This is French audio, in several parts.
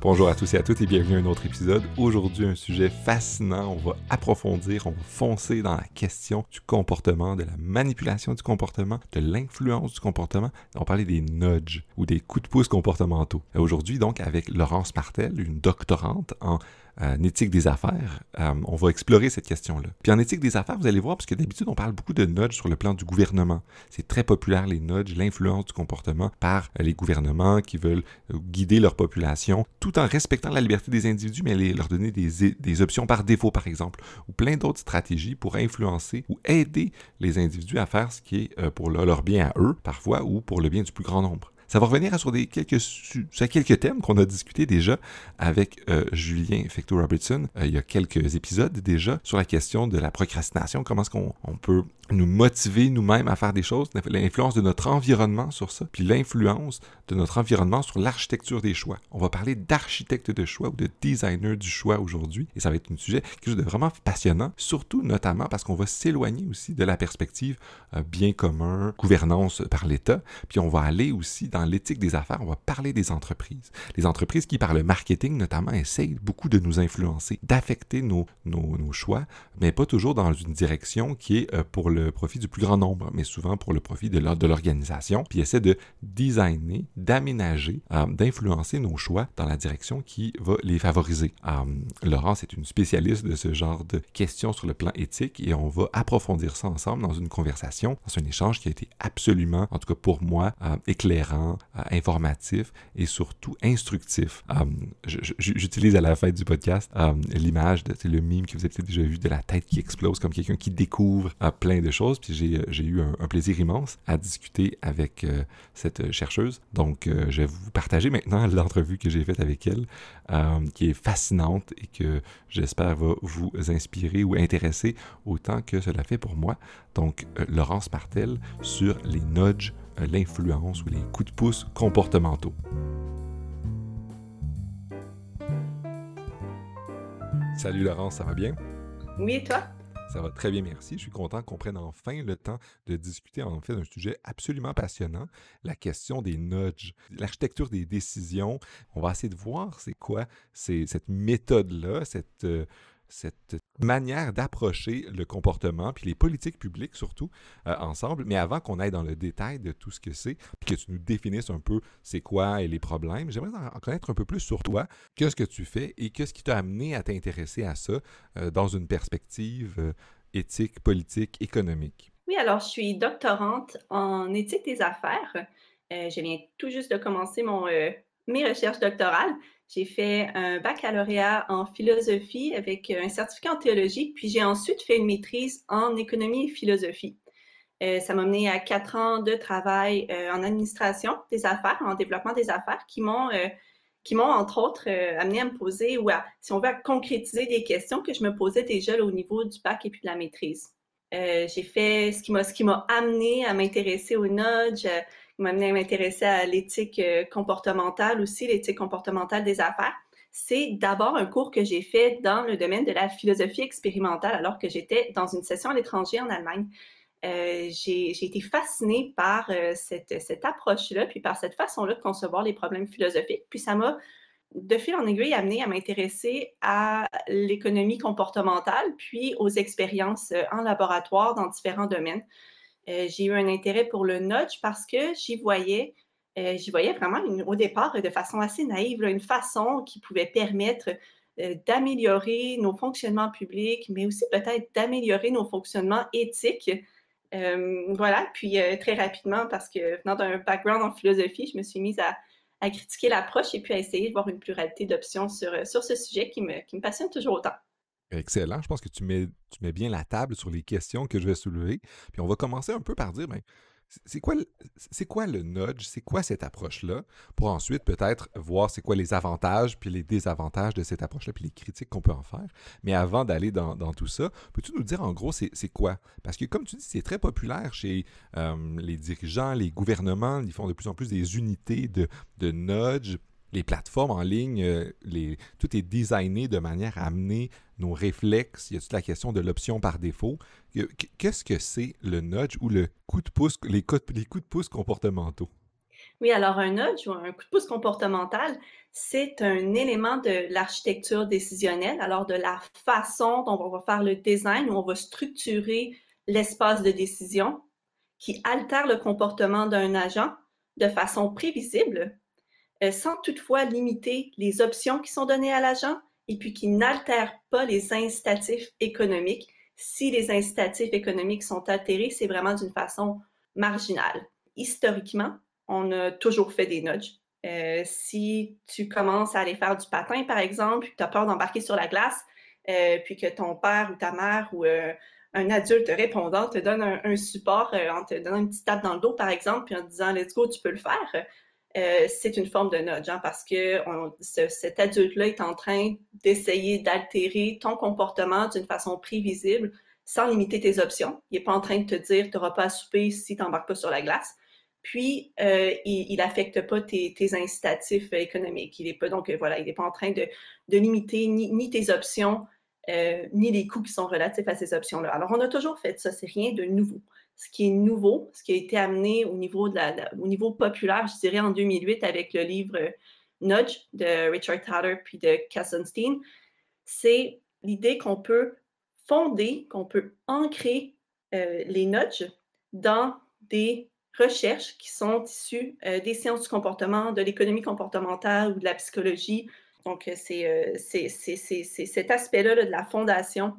Bonjour à tous et à toutes et bienvenue à un autre épisode. Aujourd'hui, un sujet fascinant. On va approfondir, on va foncer dans la question du comportement, de la manipulation du comportement, de l'influence du comportement. On va parler des nudges ou des coups de pouce comportementaux. Aujourd'hui, donc, avec Laurence Martel, une doctorante en en éthique des affaires, euh, on va explorer cette question-là. Puis en éthique des affaires, vous allez voir, parce que d'habitude, on parle beaucoup de nudge sur le plan du gouvernement. C'est très populaire, les nudges, l'influence du comportement par euh, les gouvernements qui veulent euh, guider leur population, tout en respectant la liberté des individus, mais leur donner des options par défaut, par exemple, ou plein d'autres stratégies pour influencer ou aider les individus à faire ce qui est pour leur bien à eux, parfois, ou pour le bien du plus grand nombre. Ça va revenir sur, quelques, sur quelques thèmes qu'on a discuté déjà avec euh, Julien Fecto-Robertson euh, il y a quelques épisodes déjà sur la question de la procrastination, comment est-ce qu'on peut nous motiver nous-mêmes à faire des choses, l'influence de notre environnement sur ça, puis l'influence de notre environnement sur l'architecture des choix. On va parler d'architecte de choix ou de designer du choix aujourd'hui, et ça va être un sujet quelque chose vraiment passionnant, surtout notamment parce qu'on va s'éloigner aussi de la perspective euh, bien commun, gouvernance par l'État, puis on va aller aussi dans dans l'éthique des affaires, on va parler des entreprises. Les entreprises qui, par le marketing notamment, essayent beaucoup de nous influencer, d'affecter nos, nos, choix, mais pas toujours dans une direction qui est euh, pour le profit du plus grand nombre, mais souvent pour le profit de l'organisation, puis essaient de designer, d'aménager, euh, d'influencer nos choix dans la direction qui va les favoriser. Euh, Laurence est une spécialiste de ce genre de questions sur le plan éthique et on va approfondir ça ensemble dans une conversation, dans un échange qui a été absolument, en tout cas pour moi, éclairant euh, informatif et surtout instructif. Euh, j'utilise à la fin du podcast euh, l'image, de le mime que vous avez peut-être déjà vu de la tête qui explose comme quelqu'un qui découvre plein de choses. Puis j'ai eu un, plaisir immense à discuter avec cette chercheuse. Donc je vais vous partager maintenant l'entrevue que j'ai faite avec elle, qui est fascinante et que j'espère va vous inspirer ou intéresser autant que cela fait pour moi. Donc Laurence Martel sur les nudges l'influence ou les coups de pouce comportementaux. Salut Laurence, ça va bien? Oui, et toi? Ça va très bien, merci. Je suis content qu'on prenne enfin le temps de discuter en fait d'un sujet absolument passionnant, la question des nudges, l'architecture des décisions. On va essayer de voir c'est quoi cette méthode-là, cette, euh, cette manière d'approcher le comportement, puis les politiques publiques surtout, euh, ensemble. Mais avant qu'on aille dans le détail de tout ce que c'est, puis que tu nous définisses un peu c'est quoi et les problèmes, j'aimerais en connaître un peu plus sur toi, qu'est-ce que tu fais et qu'est-ce qui t'a amené à t'intéresser à ça euh, dans une perspective euh, éthique, politique, économique? Oui, alors je suis doctorante en éthique des affaires. je viens tout juste de commencer mon, mes recherches doctorales. J'ai fait un baccalauréat en philosophie avec un certificat en théologie, puis j'ai ensuite fait une maîtrise en économie et philosophie. Euh, ça m'a mené à quatre ans de travail euh, en administration des affaires, en développement des affaires, qui m'ont, euh, qui m'ont entre autres amené à me poser ou à, si on veut, à concrétiser des questions que je me posais déjà au niveau du bac et puis de la maîtrise. j'ai fait ce qui m'a, ce qui m'a amené à m'intéresser au nudge, m'a amené à m'intéresser à l'éthique euh, comportementale aussi, l'éthique comportementale des affaires. C'est d'abord un cours que j'ai fait dans le domaine de la philosophie expérimentale alors que j'étais dans une session à l'étranger en Allemagne. Euh, j'ai été fascinée par euh, cette, cette approche-là, puis par cette façon-là de concevoir les problèmes philosophiques. Puis ça m'a, de fil en aiguille, amené à m'intéresser à l'économie comportementale, puis aux expériences en laboratoire dans différents domaines. Euh, j'ai eu un intérêt pour le nudge parce que j'y voyais, euh, j'y voyais vraiment au départ de façon assez naïve, une façon qui pouvait permettre euh, d'améliorer nos fonctionnements publics, mais aussi peut-être d'améliorer nos fonctionnements éthiques. voilà, puis très rapidement, parce que venant d'un background en philosophie, je me suis mise à, critiquer l'approche et puis à essayer de voir une pluralité d'options sur, sur ce sujet qui me, qui me passionne toujours autant. Excellent. Je pense que tu mets, tu mets bien la table sur les questions que je vais soulever. Puis on va commencer un peu par dire, ben, c'est quoi, le nudge? C'est quoi cette approche-là? Pour ensuite peut-être voir c'est quoi les avantages puis les désavantages de cette approche-là puis les critiques qu'on peut en faire. Mais avant d'aller dans, tout ça, peux-tu nous dire en gros c'est, quoi? Parce que comme tu dis, c'est très populaire chez euh, les dirigeants, les gouvernements. Ils font de plus en plus des unités de nudge les plateformes en ligne, euh, tout est designé de manière à amener nos réflexes. Il y a toute la question de l'option par défaut? Qu'est-ce que c'est le nudge ou le coup de pouce, les coups, les coups de pouce comportementaux? Oui, alors un nudge ou un coup de pouce comportemental, c'est un élément de l'architecture décisionnelle, alors de la façon dont on va faire le design, où on va structurer l'espace de décision qui altère le comportement d'un agent de façon prévisible, sans toutefois limiter les options qui sont données à l'agent et puis qui n'altère pas les incitatifs économiques. Si les incitatifs économiques sont altérés, c'est vraiment d'une façon marginale. Historiquement, on a toujours fait des nudges. Euh, si tu commences à aller faire du patin, par exemple, puis tu as peur d'embarquer sur la glace, euh, puis que ton père ou ta mère ou euh, un adulte répondant te donne un, support en te donnant une petite tape dans le dos, par exemple, puis en te disant Let's go, tu peux le faire, c'est une forme de nudge, hein, parce que cet adulte-là est en train d'essayer d'altérer ton comportement d'une façon prévisible sans limiter tes options. Il n'est pas en train de te dire tu n'auras pas à souper si tu n'embarques pas sur la glace. Puis, euh, il n'affecte pas tes, incitatifs économiques. Il n'est pas, donc, voilà, il n'est pas en train de, limiter ni, tes options, euh, ni les coûts qui sont relatifs à ces options-là. Alors, on a toujours fait ça, c'est rien de nouveau. Ce qui est nouveau, ce qui a été amené au niveau, populaire, je dirais en 2008 avec le livre Nudge de Richard Thaler puis de Kassenstein, c'est l'idée qu'on peut fonder, qu'on peut ancrer euh, les nudges dans des recherches qui sont issues euh, des sciences du comportement, de l'économie comportementale ou de la psychologie. Donc, euh, c'est cet aspect-là de la fondation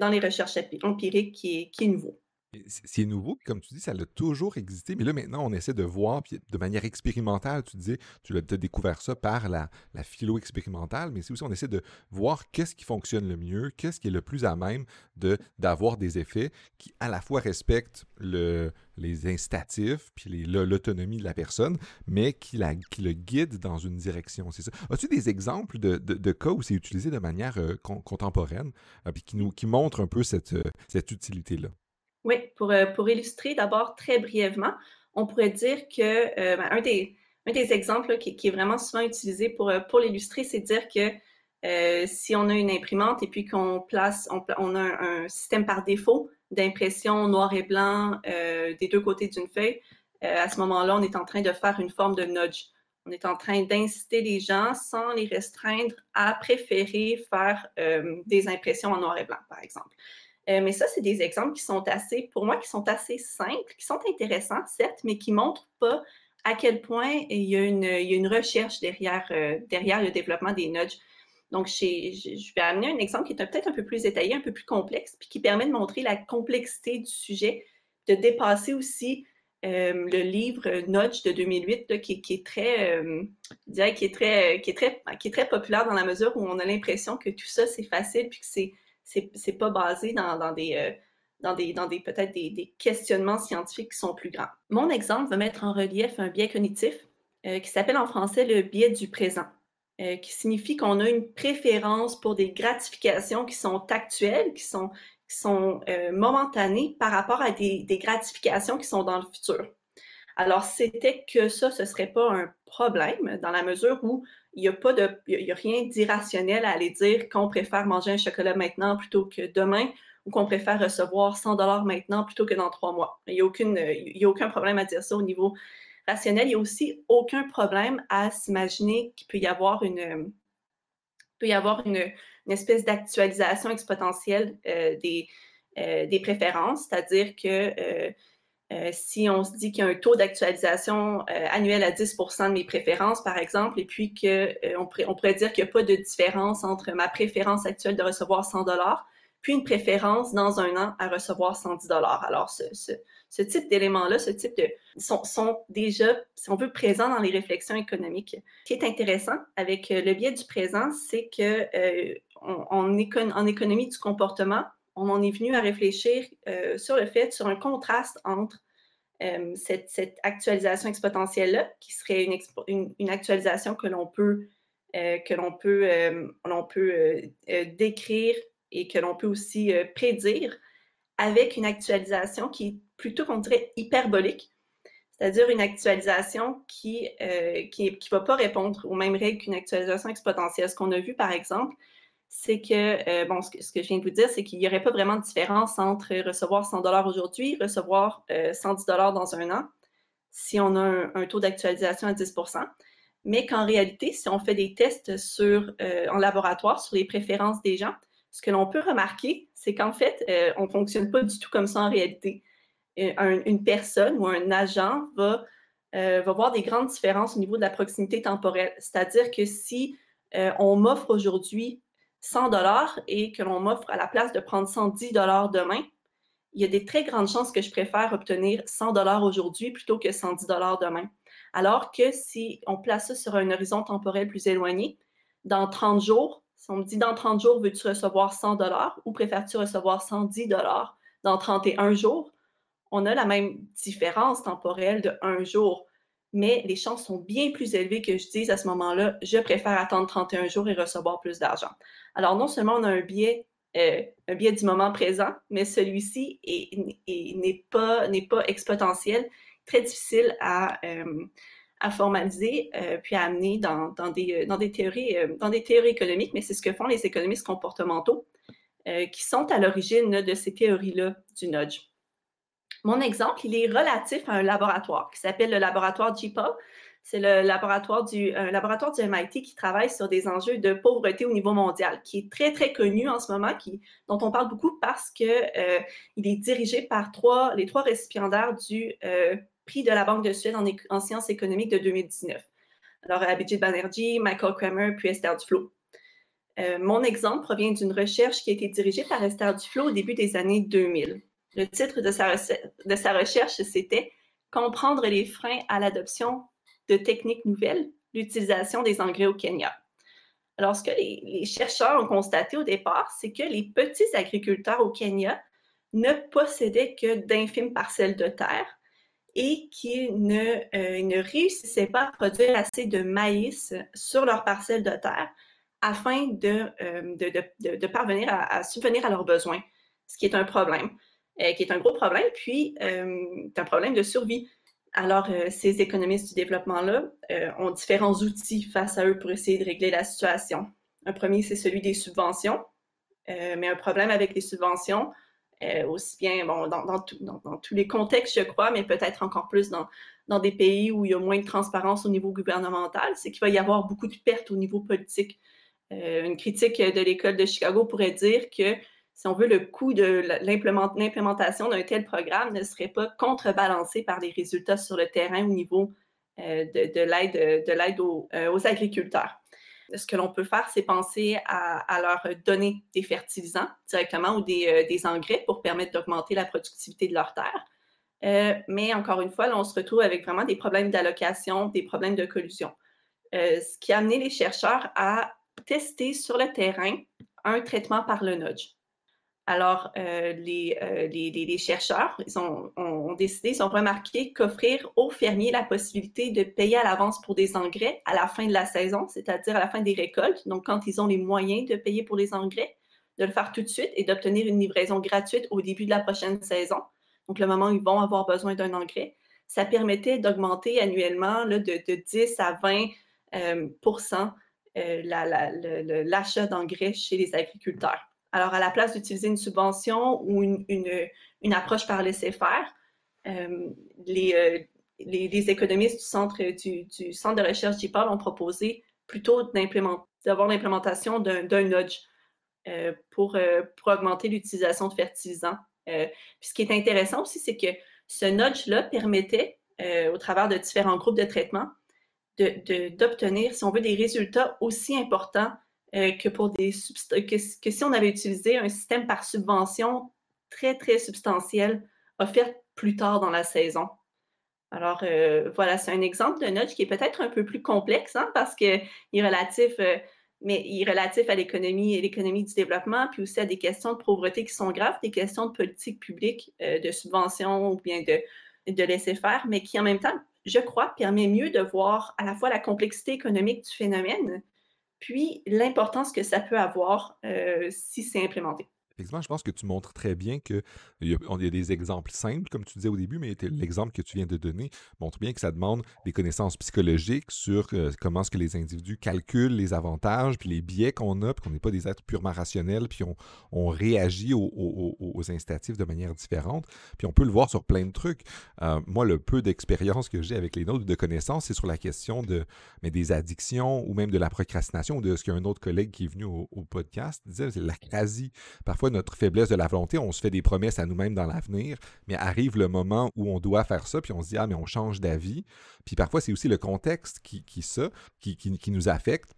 dans les recherches empiriques qui est nouveau. C'est nouveau, comme tu dis, ça a toujours existé, mais là maintenant on essaie de voir, puis de manière expérimentale, tu disais, tu as découvert ça par la, la philo expérimentale, mais c'est aussi on essaie de voir qu'est-ce qui fonctionne le mieux, qu'est-ce qui est le plus à même d'avoir des effets qui à la fois respectent le, les incitatifs, puis l'autonomie de la personne, mais qui, la, qui le guide dans une direction. C'est ça. As-tu des exemples de, de, cas où c'est utilisé de manière euh, contemporaine, euh, puis qui nous qui montrent un peu cette, euh, cette utilité-là? Oui, pour, euh, pour illustrer d'abord très brièvement, on pourrait dire que euh, ben, un, des, un des exemples qui, est vraiment souvent utilisé pour, euh, pour l'illustrer, c'est de dire que si on a une imprimante et puis qu'on place, on a un, système par défaut d'impression noir et blanc des deux côtés d'une feuille, à ce moment-là, on est en train de faire une forme de nudge. On est en train d'inciter les gens sans les restreindre à préférer faire des impressions en noir et blanc, par exemple. Euh, mais ça, c'est des exemples qui sont assez, pour moi, qui sont assez simples, qui sont intéressants, certes, mais qui ne montrent pas à quel point il y a une, recherche derrière, euh, derrière le développement des nudges. Donc, je vais amener un exemple qui est peut-être un peu plus détaillé, un peu plus complexe, puis qui permet de montrer la complexité du sujet, de dépasser aussi euh, le livre Nudge de 2008, qui, qui est très populaire dans la mesure où on a l'impression que tout ça c'est facile, puis que c'est c'est pas basé dans, des, euh, des, peut-être des, questionnements scientifiques qui sont plus grands. Mon exemple va mettre en relief un biais cognitif euh, qui s'appelle en français le biais du présent, euh, qui signifie qu'on a une préférence pour des gratifications qui sont actuelles, qui sont, momentanées par rapport à des gratifications qui sont dans le futur. Alors, c'était que ça, ce ne serait pas un problème dans la mesure où il n'y a pas de, il a rien d'irrationnel à aller dire qu'on préfère manger un chocolat maintenant plutôt que demain ou qu'on préfère recevoir 100 dollars maintenant plutôt que dans trois mois. Il n'y a, a aucun problème à dire ça au niveau rationnel. Il n'y a aussi aucun problème à s'imaginer qu'il peut y avoir une, peut y avoir une, une espèce d'actualisation exponentielle euh, des, euh, des préférences, c'est-à-dire que euh, euh, si on se dit qu'il y a un taux d'actualisation euh, annuel à 10% de mes préférences, par exemple, et puis qu'on euh, pourrait dire qu'il n'y a pas de différence entre ma préférence actuelle de recevoir 100 dollars, puis une préférence dans un an à recevoir 110 dollars. Alors, ce, type d'éléments-là, ce type de sont, sont, déjà, si on veut, présents dans les réflexions économiques. Ce qui est intéressant avec le biais du présent, c'est que en économie du comportement, on en est venu à réfléchir euh, sur le fait, sur un contraste entre euh, cette, actualisation exponentielle-là, qui serait une, actualisation que l'on peut, euh, que l'on peut, l'on peut décrire et que l'on peut aussi prédire, avec une actualisation qui est plutôt qu'on dirait hyperbolique, c'est-à-dire une actualisation qui ne qui va pas répondre aux mêmes règles qu'une actualisation exponentielle. Ce qu'on a vu, par exemple, c'est que, euh, bon, ce que, je viens de vous dire, c'est qu'il n'y aurait pas vraiment de différence entre recevoir 100 dollars aujourd'hui, recevoir 110 euh, dollars dans un an. si on a un, taux d'actualisation à 10% mais qu'en réalité, si on fait des tests sur, euh, en laboratoire sur les préférences des gens, ce que l'on peut remarquer, c'est qu'en fait, on ne fonctionne pas du tout comme ça en réalité. une personne ou un agent va, va voir des grandes différences au niveau de la proximité temporelle. C'est-à-dire que si on m'offre aujourd'hui 100 dollars et que l'on m'offre à la place de prendre 110 dollars demain, il y a des très grandes chances que je préfère obtenir 100 dollars aujourd'hui plutôt que 110 dollars demain. Alors que si on place ça sur un horizon temporel plus éloigné, dans 30 jours, si on me dit dans 30 jours, veux-tu recevoir 100 dollars ou préfères-tu recevoir 110 dollars dans 31 jours, on a la même différence temporelle de un jour mais les chances sont bien plus élevées que je dise à ce moment-là, je préfère attendre 31 jours et recevoir plus d'argent. Alors, non seulement on a un biais, euh, un biais du moment présent, mais celui-ci n'est pas, exponentiel, très difficile à, euh, formaliser euh, puis à amener dans, des, dans, des théories, dans des théories économiques, mais c'est ce que font les économistes comportementaux qui sont à l'origine de ces théories-là du nudge. Mon exemple, il est relatif à un laboratoire qui s'appelle le laboratoire GPA. C'est le laboratoire du, un laboratoire du MIT qui travaille sur des enjeux de pauvreté au niveau mondial, qui est très, très connu en ce moment, dont on parle beaucoup parce qu'il euh, est dirigé par les trois récipiendaires du euh, prix de la Banque de Suède en, sciences économiques de 2019. Alors, Abhijit Banerjee, Michael Kramer, puis Esther Duflo. Euh, mon exemple provient d'une recherche qui a été dirigée par Esther Duflo au début des années 2000. Le titre de sa, recherche, c'était Comprendre les freins à l'adoption de techniques nouvelles, l'utilisation des engrais au Kenya. Alors, ce que les, chercheurs ont constaté au départ, c'est que les petits agriculteurs au Kenya ne possédaient que d'infimes parcelles de terre et qu'ils ne, euh, ne, réussissaient pas à produire assez de maïs sur leurs parcelles de terre afin de, euh, de, parvenir à, subvenir à leurs besoins, ce qui est un problème. Euh, qui est un gros problème, puis euh, un problème de survie. Alors, euh, ces économistes du développement-là ont différents outils face à eux pour essayer de régler la situation. Un premier, c'est celui des subventions, mais un problème avec les subventions, aussi bien bon, dans, tous les contextes, je crois, mais peut-être encore plus dans des pays où il y a moins de transparence au niveau gouvernemental, c'est qu'il va y avoir beaucoup de pertes au niveau politique. une critique de l'école de Chicago pourrait dire que si on veut, le coût de l'implémentation d'un tel programme ne serait pas contrebalancé par les résultats sur le terrain au niveau euh, de, l'aide euh, aux, agriculteurs. Ce que l'on peut faire, c'est penser à, leur donner des fertilisants directement ou des, euh, engrais pour permettre d'augmenter la productivité de leur terre. mais encore une fois, on se retrouve avec vraiment des problèmes d'allocation, des problèmes de collusion. ce qui a amené les chercheurs à tester sur le terrain un traitement par le nudge. Alors, euh, euh, les, chercheurs ont, décidé, ils ont remarqué qu'offrir aux fermiers la possibilité de payer à l'avance pour des engrais à la fin de la saison, c'est-à-dire à la fin des récoltes, donc quand ils ont les moyens de payer pour les engrais, de le faire tout de suite et d'obtenir une livraison gratuite au début de la prochaine saison, donc le moment où ils vont avoir besoin d'un engrais, ça permettait d'augmenter annuellement de, 10 à 20% euh, l'achat d'engrais chez les agriculteurs. Alors, à la place d'utiliser une subvention ou une, une, approche par laisser-faire, euh, les, euh, les, les, économistes du centre, du, du centre de recherche JPAL ont proposé plutôt d'avoir l'implémentation d'un nudge euh, pour, pour augmenter l'utilisation de fertilisants. ce qui est intéressant aussi, c'est que ce nudge-là permettait, au travers de différents groupes de traitement, d'obtenir, de, si on veut, des résultats aussi importants euh, que pour des que, si on avait utilisé un système par subvention très, très substantiel offert plus tard dans la saison. Alors, euh, voilà, c'est un exemple de nudge qui est peut-être un peu plus complexe hein, parce qu'il est relatif, euh, mais il est relatif à l'économie et l'économie du développement, puis aussi à des questions de pauvreté qui sont graves, des questions de politique publique, de subvention ou bien de, de laisser faire, mais qui en même temps, je crois, permet mieux de voir à la fois la complexité économique du phénomène, puis l'importance que ça peut avoir euh, si c'est implémenté. Effectivement, je pense que tu montres très bien qu'il y, a, y a des exemples simples, comme tu disais au début, mais l'exemple que tu viens de donner montre bien que ça demande des connaissances psychologiques sur euh, comment est-ce que les individus calculent les avantages, puis les biais qu'on a, puis qu'on n'est pas des êtres purement rationnels, puis on, on réagit aux, aux, aux, incitatifs de manière différente. Puis on peut le voir sur plein de trucs. Euh, moi, le peu d'expérience que j'ai avec les nôtres de connaissances, c'est sur la question de, mais des addictions ou même de la procrastination, ou de ce qu'un autre collègue qui est venu au, podcast disait, c'est la quasi. Parfois, notre faiblesse de la volonté, on se fait des promesses à nous-mêmes dans l'avenir, mais arrive le moment où on doit faire ça, puis on se dit, ah, mais on change d'avis. Puis parfois, c'est aussi le contexte qui, qui nous affecte,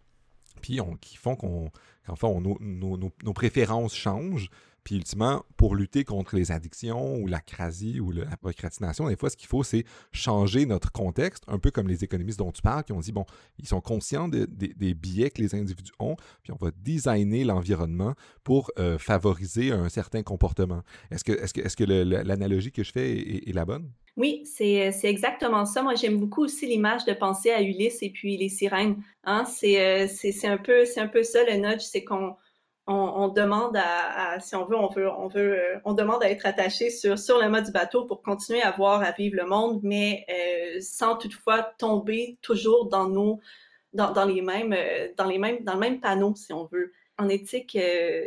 puis on, qui font qu'on, qu'enfin, nos préférences changent. Puis ultimement, pour lutter contre les addictions ou la crasie ou la procrastination, des fois, ce qu'il faut, c'est changer notre contexte, un peu comme les économistes dont tu parles, qui ont dit, bon, ils sont conscients des biais que les individus ont, puis on va designer l'environnement pour euh, favoriser un certain comportement. Est-ce que, est-ce que, est-ce que l'analogie que je fais est, la bonne? Oui, c'est, exactement ça. Moi, j'aime beaucoup aussi l'image de penser à Ulysse et puis les sirènes. Hein? Euh, c'est, un peu, c'est un peu ça le nudge, c'est qu'on on, demande à, si on veut, on veut, on veut, euh, on demande à être attaché sur, sur le mode du bateau pour continuer à voir, à vivre le monde, mais euh, sans toutefois tomber toujours dans nos, dans, dans les mêmes, euh, dans les mêmes, dans le même panneau, si on veut. En éthique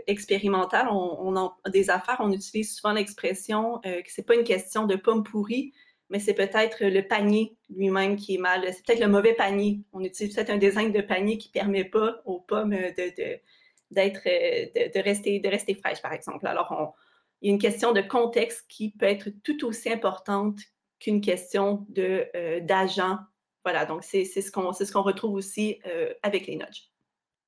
expérimentale, on, on des affaires, on utilise souvent l'expression que c'est pas une question de pomme pourrie, mais c'est peut-être le panier lui-même qui est mal. C'est peut-être le mauvais panier. On utilise peut-être un design de panier qui permet pas aux pommes de d'être, euh, de, rester, de rester fraîche, par exemple. Alors, il y a une question de contexte qui peut être tout aussi importante qu'une question de, euh, d'agent. Voilà, donc c'est, ce qu'on, c'est ce qu'on retrouve aussi euh, avec les nudges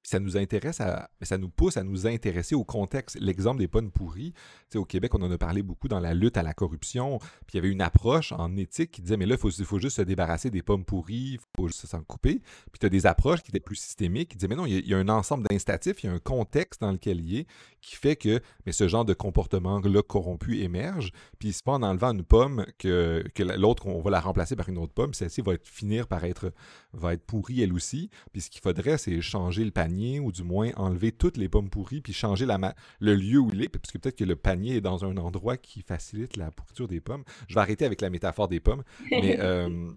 ça nous intéresse ça nous pousse à nous intéresser au contexte. L'exemple des pommes pourries, au Québec, on en a parlé beaucoup dans la lutte à la corruption. Puis il y avait une approche en éthique qui disait, mais là, il faut, juste se débarrasser des pommes pourries, il faut juste s'en couper. Puis tu as des approches qui étaient plus systémiques, qui disaient, mais non, il y, a, un ensemble d'instatifs, il y a un contexte dans lequel il est, qui fait que mais ce genre de comportement-là corrompu émerge. Puis c'est pas en enlevant une pomme que, que l'autre, on va la remplacer par une autre pomme, celle-ci va finir par être, va être pourrie elle aussi. Puis ce qu'il faudrait, c'est changer le panier ou du moins enlever toutes les pommes pourries puis changer la le lieu où il est, parce que peut-être que le panier est dans un endroit qui facilite la pourriture des pommes. Je vais arrêter avec la métaphore des pommes, mais euh,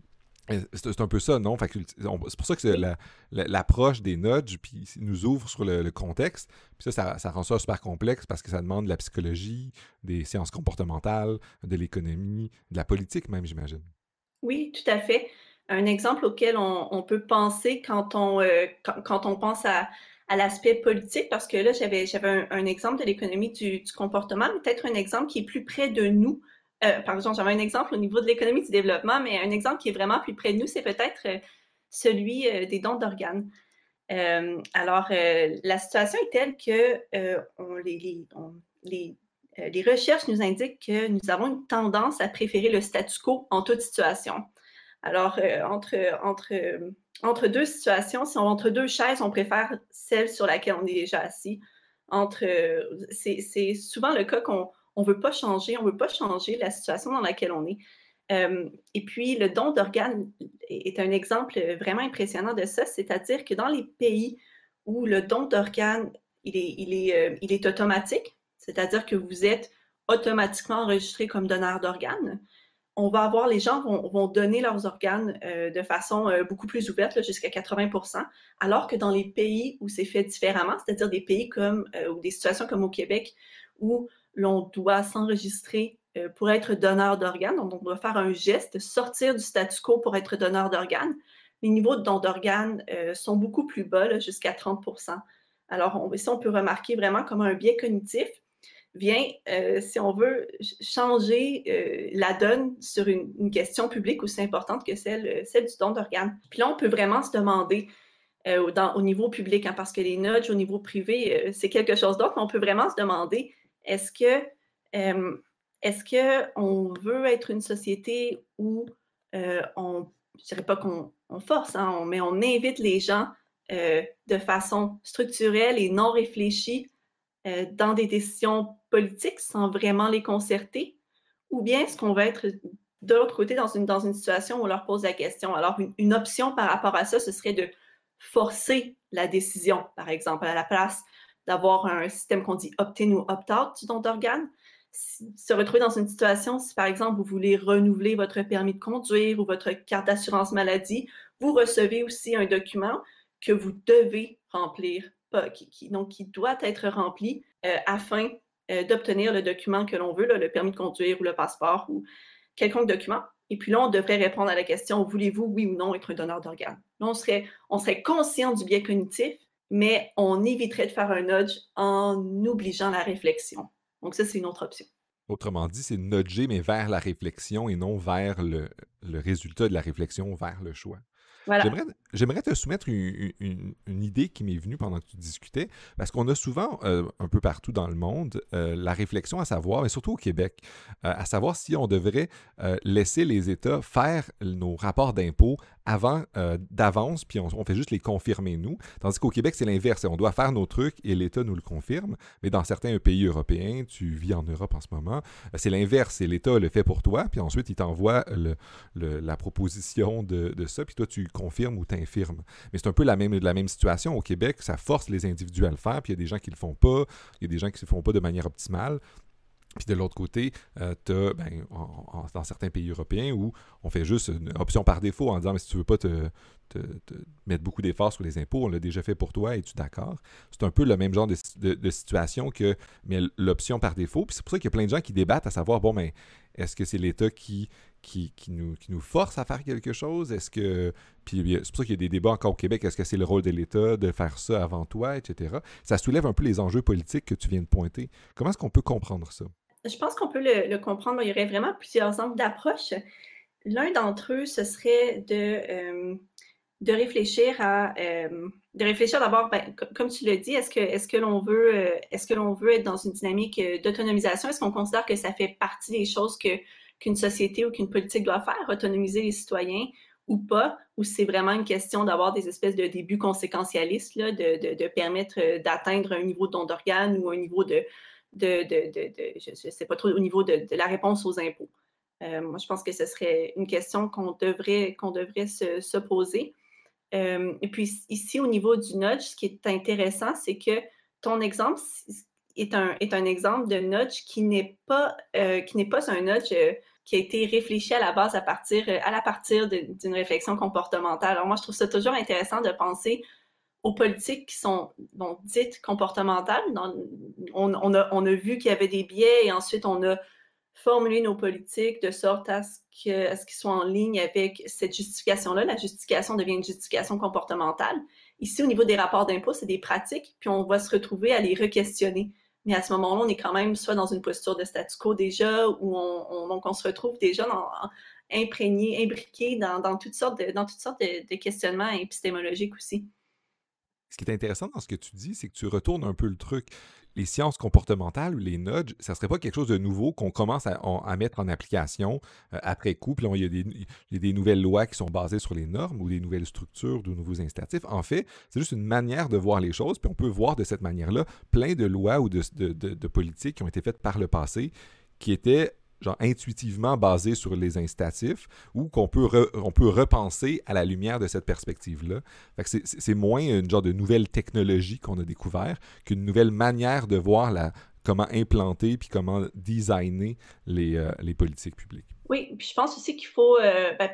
c'est un peu ça, non? C'est pour ça que l'approche des nudges puis nous ouvre sur le, contexte. Puis ça, ça, rend ça super complexe parce que ça demande de la psychologie, des sciences comportementales, de l'économie, de la politique même, j'imagine. Oui, tout à fait un exemple auquel on, peut penser quand on, euh, quand, on pense à, l'aspect politique, parce que là, j'avais, j'avais un, exemple de l'économie du, comportement, peut-être un exemple qui est plus près de nous. Euh, par exemple, j'avais un exemple au niveau de l'économie du développement, mais un exemple qui est vraiment plus près de nous, c'est peut-être euh, celui des dons d'organes. alors, la situation est telle que les, les, les recherches nous indiquent que nous avons une tendance à préférer le statu quo en toute situation. Alors, euh, entre, entre, entre deux situations, si on entre deux chaises, on préfère celle sur laquelle on est déjà assis. Entre, c'est souvent le cas qu'on ne veut pas changer, on ne veut pas changer la situation dans laquelle on est. Euh, et puis, le don d'organes est un exemple vraiment impressionnant de ça, c'est-à-dire que dans les pays où le don d'organes, il est, il, est, euh, il est automatique, c'est-à-dire que vous êtes automatiquement enregistré comme donneur d'organes, on va avoir, les gens vont, donner leurs organes euh, de façon euh, beaucoup plus ouverte, jusqu'à 80% alors que dans les pays où c'est fait différemment, c'est-à-dire des pays comme, euh, ou des situations comme au Québec, où l'on doit s'enregistrer pour être donneur d'organes, donc on doit faire un geste, sortir du statu quo pour être donneur d'organes, les niveaux de don d'organes sont beaucoup plus bas, jusqu'à 30% Alors, on, ici, on peut remarquer vraiment comme un biais cognitif vient, euh, si on veut, changer euh, la donne sur une, question publique aussi importante que celle, euh, celle du don d'organes. Puis là, on peut vraiment se demander au niveau public, hein, parce que les nudges au niveau privé, c'est quelque chose d'autre, mais on peut vraiment se demander, est-ce que est-ce qu'on veut être une société où on, je dirais pas qu'on force, hein, mais on invite les gens de façon structurelle et non réfléchie euh, dans des décisions politiques sans vraiment les concerter? Ou bien est-ce qu'on va être de l'autre côté dans une, dans une situation où on leur pose la question? Alors, une, option par rapport à ça, ce serait de forcer la décision, par exemple, à la place d'avoir un système qu'on dit opt-in ou opt-out du don d'organes. Se retrouver dans une situation, si par exemple vous voulez renouveler votre permis de conduire ou votre carte d'assurance maladie, vous recevez aussi un document que vous devez remplir, qui, donc qui doit être rempli euh, afin euh, d'obtenir le document que l'on veut, le permis de conduire ou le passeport ou quelconque document. Et puis là, on devrait répondre à la question voulez-vous, oui ou non, être un donneur d'organes? Là, on serait, on serait conscient du biais cognitif, mais on éviterait de faire un nudge en obligeant la réflexion. Donc, ça, c'est une autre option. Autrement dit, c'est nudger, mais vers la réflexion et non vers le, le résultat de la réflexion, vers le choix. J'aimerais te soumettre une, idée qui m'est venue pendant que tu discutais, parce qu'on a souvent, euh, un peu partout dans le monde, euh, la réflexion à savoir, et surtout au Québec, euh, à savoir si on devrait laisser les États faire nos rapports d'impôts avant d'avance, puis on, fait juste les confirmer nous. Tandis qu'au Québec, c'est l'inverse. On doit faire nos trucs et l'État nous le confirme. Mais dans certains pays européens, tu vis en Europe en ce moment, c'est l'inverse. C'est l'État le fait pour toi, puis ensuite il t'envoie la proposition de, de ça, puis toi tu confirmes ou t'infirmes. Mais c'est un peu la même, la même situation. Au Québec, ça force les individus à le faire, puis il y a des gens qui le font pas, il y a des gens qui ne le font pas de manière optimale. Puis de l'autre côté, euh, as, ben, dans certains pays européens où on fait juste une option par défaut en disant mais si tu veux pas te, mettre beaucoup d'efforts sur les impôts, on l'a déjà fait pour toi, es-tu d'accord? C'est un peu le même genre de, situation que l'option par défaut. Puis c'est pour ça qu'il y a plein de gens qui débattent à savoir bon, mais est-ce que c'est l'État qui qui, nous, force à faire quelque chose? Est-ce que. Puis c'est pour ça qu'il y a des débats encore au Québec. Est-ce que c'est le rôle de l'État de faire ça avant toi, etc. Ça soulève un peu les enjeux politiques que tu viens de pointer. Comment est-ce qu'on peut comprendre ça? Je pense qu'on peut le, comprendre. Il y aurait vraiment plusieurs angles d'approche. L'un d'entre eux, ce serait de, euh, de réfléchir à. Euh, de réfléchir d'abord, ben, comme tu l'as dit, est-ce que, est que l'on veut, euh, est-ce que l'on veut être dans une dynamique d'autonomisation? Est-ce qu'on considère que ça fait partie des choses que qu'une société ou qu'une politique doit faire, autonomiser les citoyens ou pas, ou c'est vraiment une question d'avoir des espèces de débuts conséquentialistes, là, de, de, permettre euh, d'atteindre un niveau de don d'organes ou un niveau de, de, je ne sais pas trop, au niveau de, la réponse aux impôts. Euh, moi, je pense que ce serait une question qu'on devrait, devrait se, poser. Euh, et puis ici, au niveau du nudge, ce qui est intéressant, c'est que ton exemple est un, est un exemple de nudge qui n'est pas, qui n'est pas un nudge qui a été réfléchi à la base à partir, euh, la partir d'une réflexion comportementale. Alors moi, je trouve ça toujours intéressant de penser aux politiques qui sont dites comportementales. on, a, on, a, vu qu'il y avait des biais et ensuite on a formulé nos politiques de sorte à ce qu'ils soient en ligne avec cette justification-là. La justification devient une justification comportementale. Ici, au niveau des rapports d'impôt, c'est des pratiques, puis on va se retrouver à les re-questionner. Mais à ce moment-là, on est quand même soit dans une posture de statu quo déjà, où on, donc on se retrouve déjà imprégné, imbriqué dans, toutes sortes, dans toutes sortes de, questionnements épistémologiques aussi. Ce qui est intéressant dans ce que tu dis, c'est que tu retournes un peu le truc les sciences comportementales ou les nudges, ça serait pas quelque chose de nouveau qu'on commence à, mettre en application euh, après coup? Puis là, il y, a des, nouvelles lois qui sont basées sur les normes ou des nouvelles structures, de nouveaux incitatifs. En fait, c'est juste une manière de voir les choses. Puis on peut voir de cette manière-là plein de lois ou de, de politiques qui ont été faites par le passé qui étaient genre intuitivement basé sur les incitatifs ou qu'on peut, peut repenser à la lumière de cette perspective-là. C'est moins une genre de nouvelle technologie qu'on a découvert qu'une nouvelle manière de voir la, comment implanter puis comment designer les, euh, les politiques publiques. Oui, puis je pense aussi qu'il faut, euh, ben,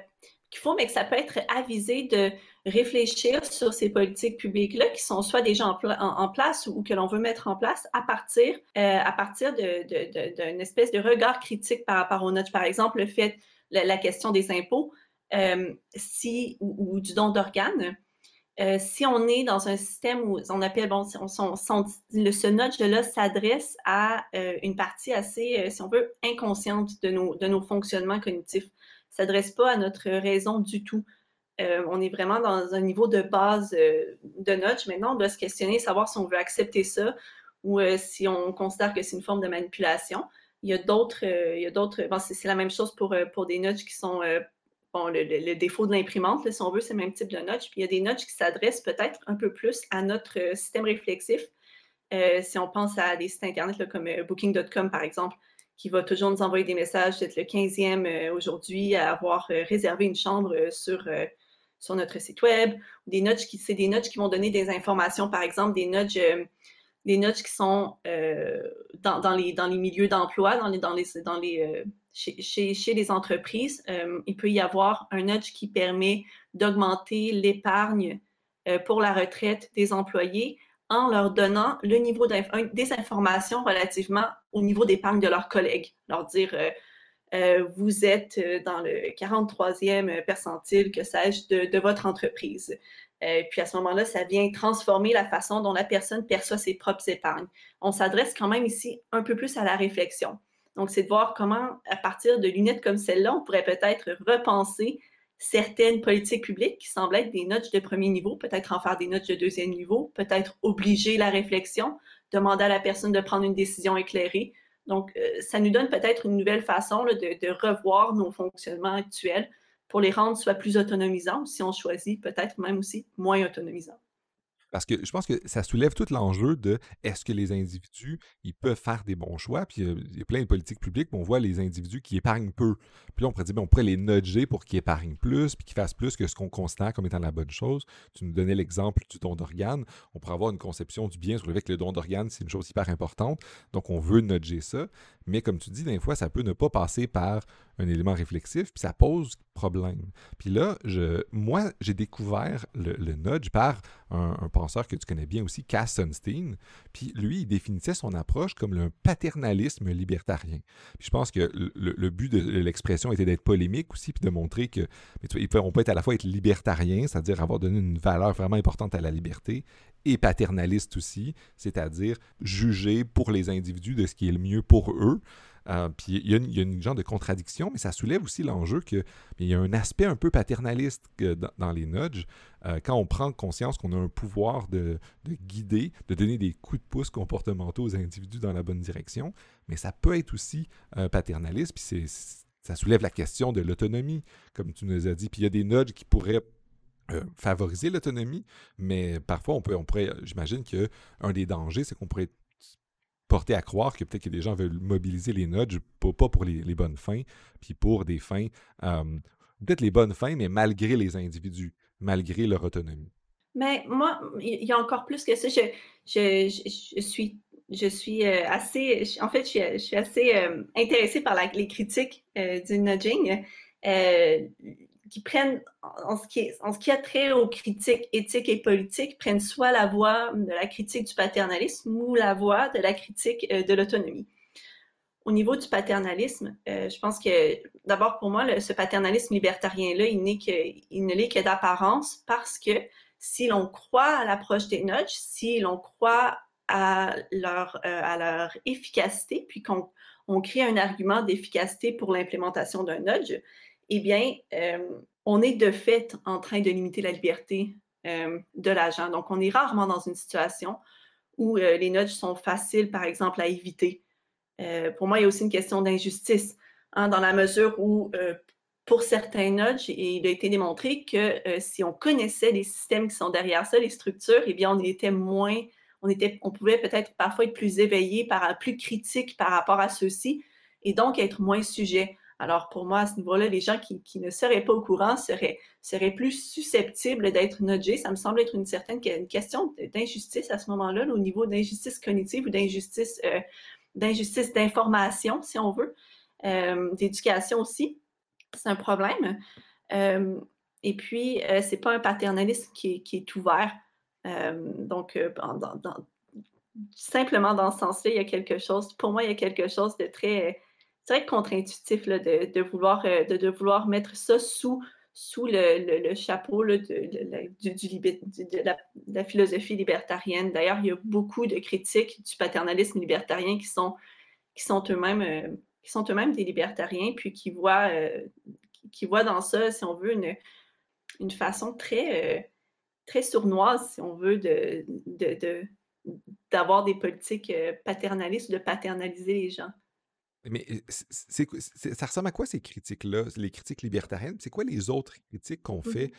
qu'il faut, mais que ça peut être avisé de réfléchir sur ces politiques publiques-là qui sont soit déjà en, place ou, que l'on veut mettre en place à partir, euh, partir d'une espèce de regard critique par rapport aux notes. Par exemple, le fait, la, question des impôts euh, si, ou, du don d'organes. Euh, si on est dans un système où on appelle, bon, le, ce nudge-là s'adresse à une partie assez, si on veut, inconsciente de nos, de nos fonctionnements cognitifs s'adresse pas à notre raison du tout. Euh, on est vraiment dans un niveau de base euh, de notch. Maintenant, on doit se questionner, savoir si on veut accepter ça ou euh, si on considère que c'est une forme de manipulation. Il y a d'autres, il y a d'autres. Bon, c'est, la même chose pour, pour des notches qui sont bon, le, défaut de l'imprimante, si on veut, c'est le même type de notch. Puis il y a des notches qui s'adressent peut-être un peu plus à notre système réflexif. si on pense à des sites internet comme Booking.com, par exemple, qui va toujours nous envoyer des messages, d'être le 15e euh, aujourd'hui à avoir euh, réservé une chambre euh, sur, sur notre site web. Des nudges qui, c'est des nudges qui vont donner des informations, par exemple, des nudges, des qui sont dans, les, dans les milieux d'emploi, dans les, dans les, dans les, chez, chez, les entreprises. il peut y avoir un nudge qui permet d'augmenter l'épargne pour la retraite des employés en leur donnant le niveau des informations relativement au niveau d'épargne de leurs collègues. Leur dire, euh, euh, vous êtes euh, dans le 43e percentile, que sais-je, de, votre entreprise. puis à ce moment-là, ça vient transformer la façon dont la personne perçoit ses propres épargnes. On s'adresse quand même ici un peu plus à la réflexion. Donc, c'est de voir comment, à partir de lunettes comme celle-là, on pourrait peut-être repenser certaines politiques publiques qui semblent être des notes de premier niveau, peut-être en faire des notes de deuxième niveau, peut-être obliger la réflexion, demander à la personne de prendre une décision éclairée. Donc, euh, ça nous donne peut-être une nouvelle façon de, de, revoir nos fonctionnements actuels pour les rendre soit plus autonomisants, si on choisit peut-être même aussi moins autonomisants. Parce que je pense que ça soulève tout l'enjeu de est-ce que les individus, ils peuvent faire des bons choix? Puis euh, il y a plein de politiques publiques, où on voit les individus qui épargnent peu. Puis là, on pourrait dire, ben, on pourrait les nudger pour qu'ils épargnent plus, puis qu'ils fassent plus que ce qu'on considère comme étant la bonne chose. Tu nous donnais l'exemple du don d'organes. On pourrait avoir une conception du bien sur le fait que le don d'organes, c'est une chose hyper importante. Donc, on veut nudger ça. Mais comme tu dis, des fois, ça peut ne pas passer par un élément réflexif, puis ça pose problème. Puis là, je, moi, j'ai découvert le, nudge par un, penseur que tu connais bien aussi, Cass Sunstein. Puis lui, il définissait son approche comme le paternalisme libertarien. Puis je pense que le, but de l'expression était d'être polémique aussi, puis de montrer que on peut être à la fois être libertarien, c'est-à-dire avoir donné une valeur vraiment importante à la liberté, et paternaliste aussi, c'est-à-dire juger pour les individus de ce qui est le mieux pour eux. Euh, puis il y, a une genre de contradiction, mais ça soulève aussi l'enjeu qu'il y a un aspect un peu paternaliste dans, les nudges. Euh, quand on prend conscience qu'on a un pouvoir de, guider, de donner des coups de pouce comportementaux aux individus dans la bonne direction, mais ça peut être aussi euh, paternaliste, puis ça soulève la question de l'autonomie, comme tu nous as dit. Puis il y a des nudges qui pourraient favoriser l'autonomie, mais parfois on peut, on pourrait, j'imagine qu'un des dangers, c'est qu'on pourrait porter à croire que peut-être que des gens veulent mobiliser les nudges, pas, pour les, bonnes fins, puis pour des fins, peut-être les bonnes fins, mais malgré les individus, malgré leur autonomie. Mais moi, il y a encore plus que ça. Je, je, suis, je suis euh, assez, en fait, je suis, assez euh, intéressée par les critiques euh, du nudging qui prennent, en ce qui, en ce qui a trait aux critiques éthiques et politiques, prennent soit la voie de la critique du paternalisme ou la voie de la critique euh, de l'autonomie. Au niveau du paternalisme, euh, je pense que d'abord pour moi, ce paternalisme libertarien-là, il, il ne l'est que d'apparence parce que si l'on croit à l'approche des nudges, si l'on croit à leur, euh, à leur efficacité, puis qu'on on crée un argument d'efficacité pour l'implémentation d'un nudge, eh bien, euh, on est de fait en train de limiter la liberté euh, de l'agent. Donc, on est rarement dans une situation où euh, les nudges sont faciles, par exemple, à éviter. pour moi, il y a aussi une question d'injustice, hein, dans la mesure où, pour certains nudges, il a été démontré que si on connaissait les systèmes qui sont derrière ça, les structures, eh bien, on était moins, on, était, on pouvait peut-être parfois être plus éveillé, par, plus critique par rapport à ceux-ci, et donc être moins sujet alors, pour moi, à ce niveau-là, les gens qui, ne seraient pas au courant seraient, plus susceptibles d'être nudgés. Ça me semble être une certaine question d'injustice à ce moment-là, au niveau d'injustice cognitive ou d'injustice euh, d'injustice d'information, si on veut, euh, d'éducation aussi. C'est un problème. Euh, et puis, c'est pas un paternalisme qui est, ouvert. donc, simplement dans ce sens-là, il y a quelque chose, pour moi, il y a quelque chose de très très contre-intuitif de, vouloir, euh, de, vouloir mettre ça sous, sous le, chapeau de, la, philosophie libertarienne. D'ailleurs, il y a beaucoup de critiques du paternalisme libertarien qui sont, qui sont eux-mêmes euh, qui sont eux-mêmes des libertariens, puis qui voient, euh, qui dans ça, si on veut, une, une façon très, très sournoise, si on veut, de, d'avoir des politiques paternalistes de paternaliser les gens. Mais ça ressemble à quoi ces critiques-là, les critiques libertariennes? C'est quoi les autres critiques qu'on mmh fait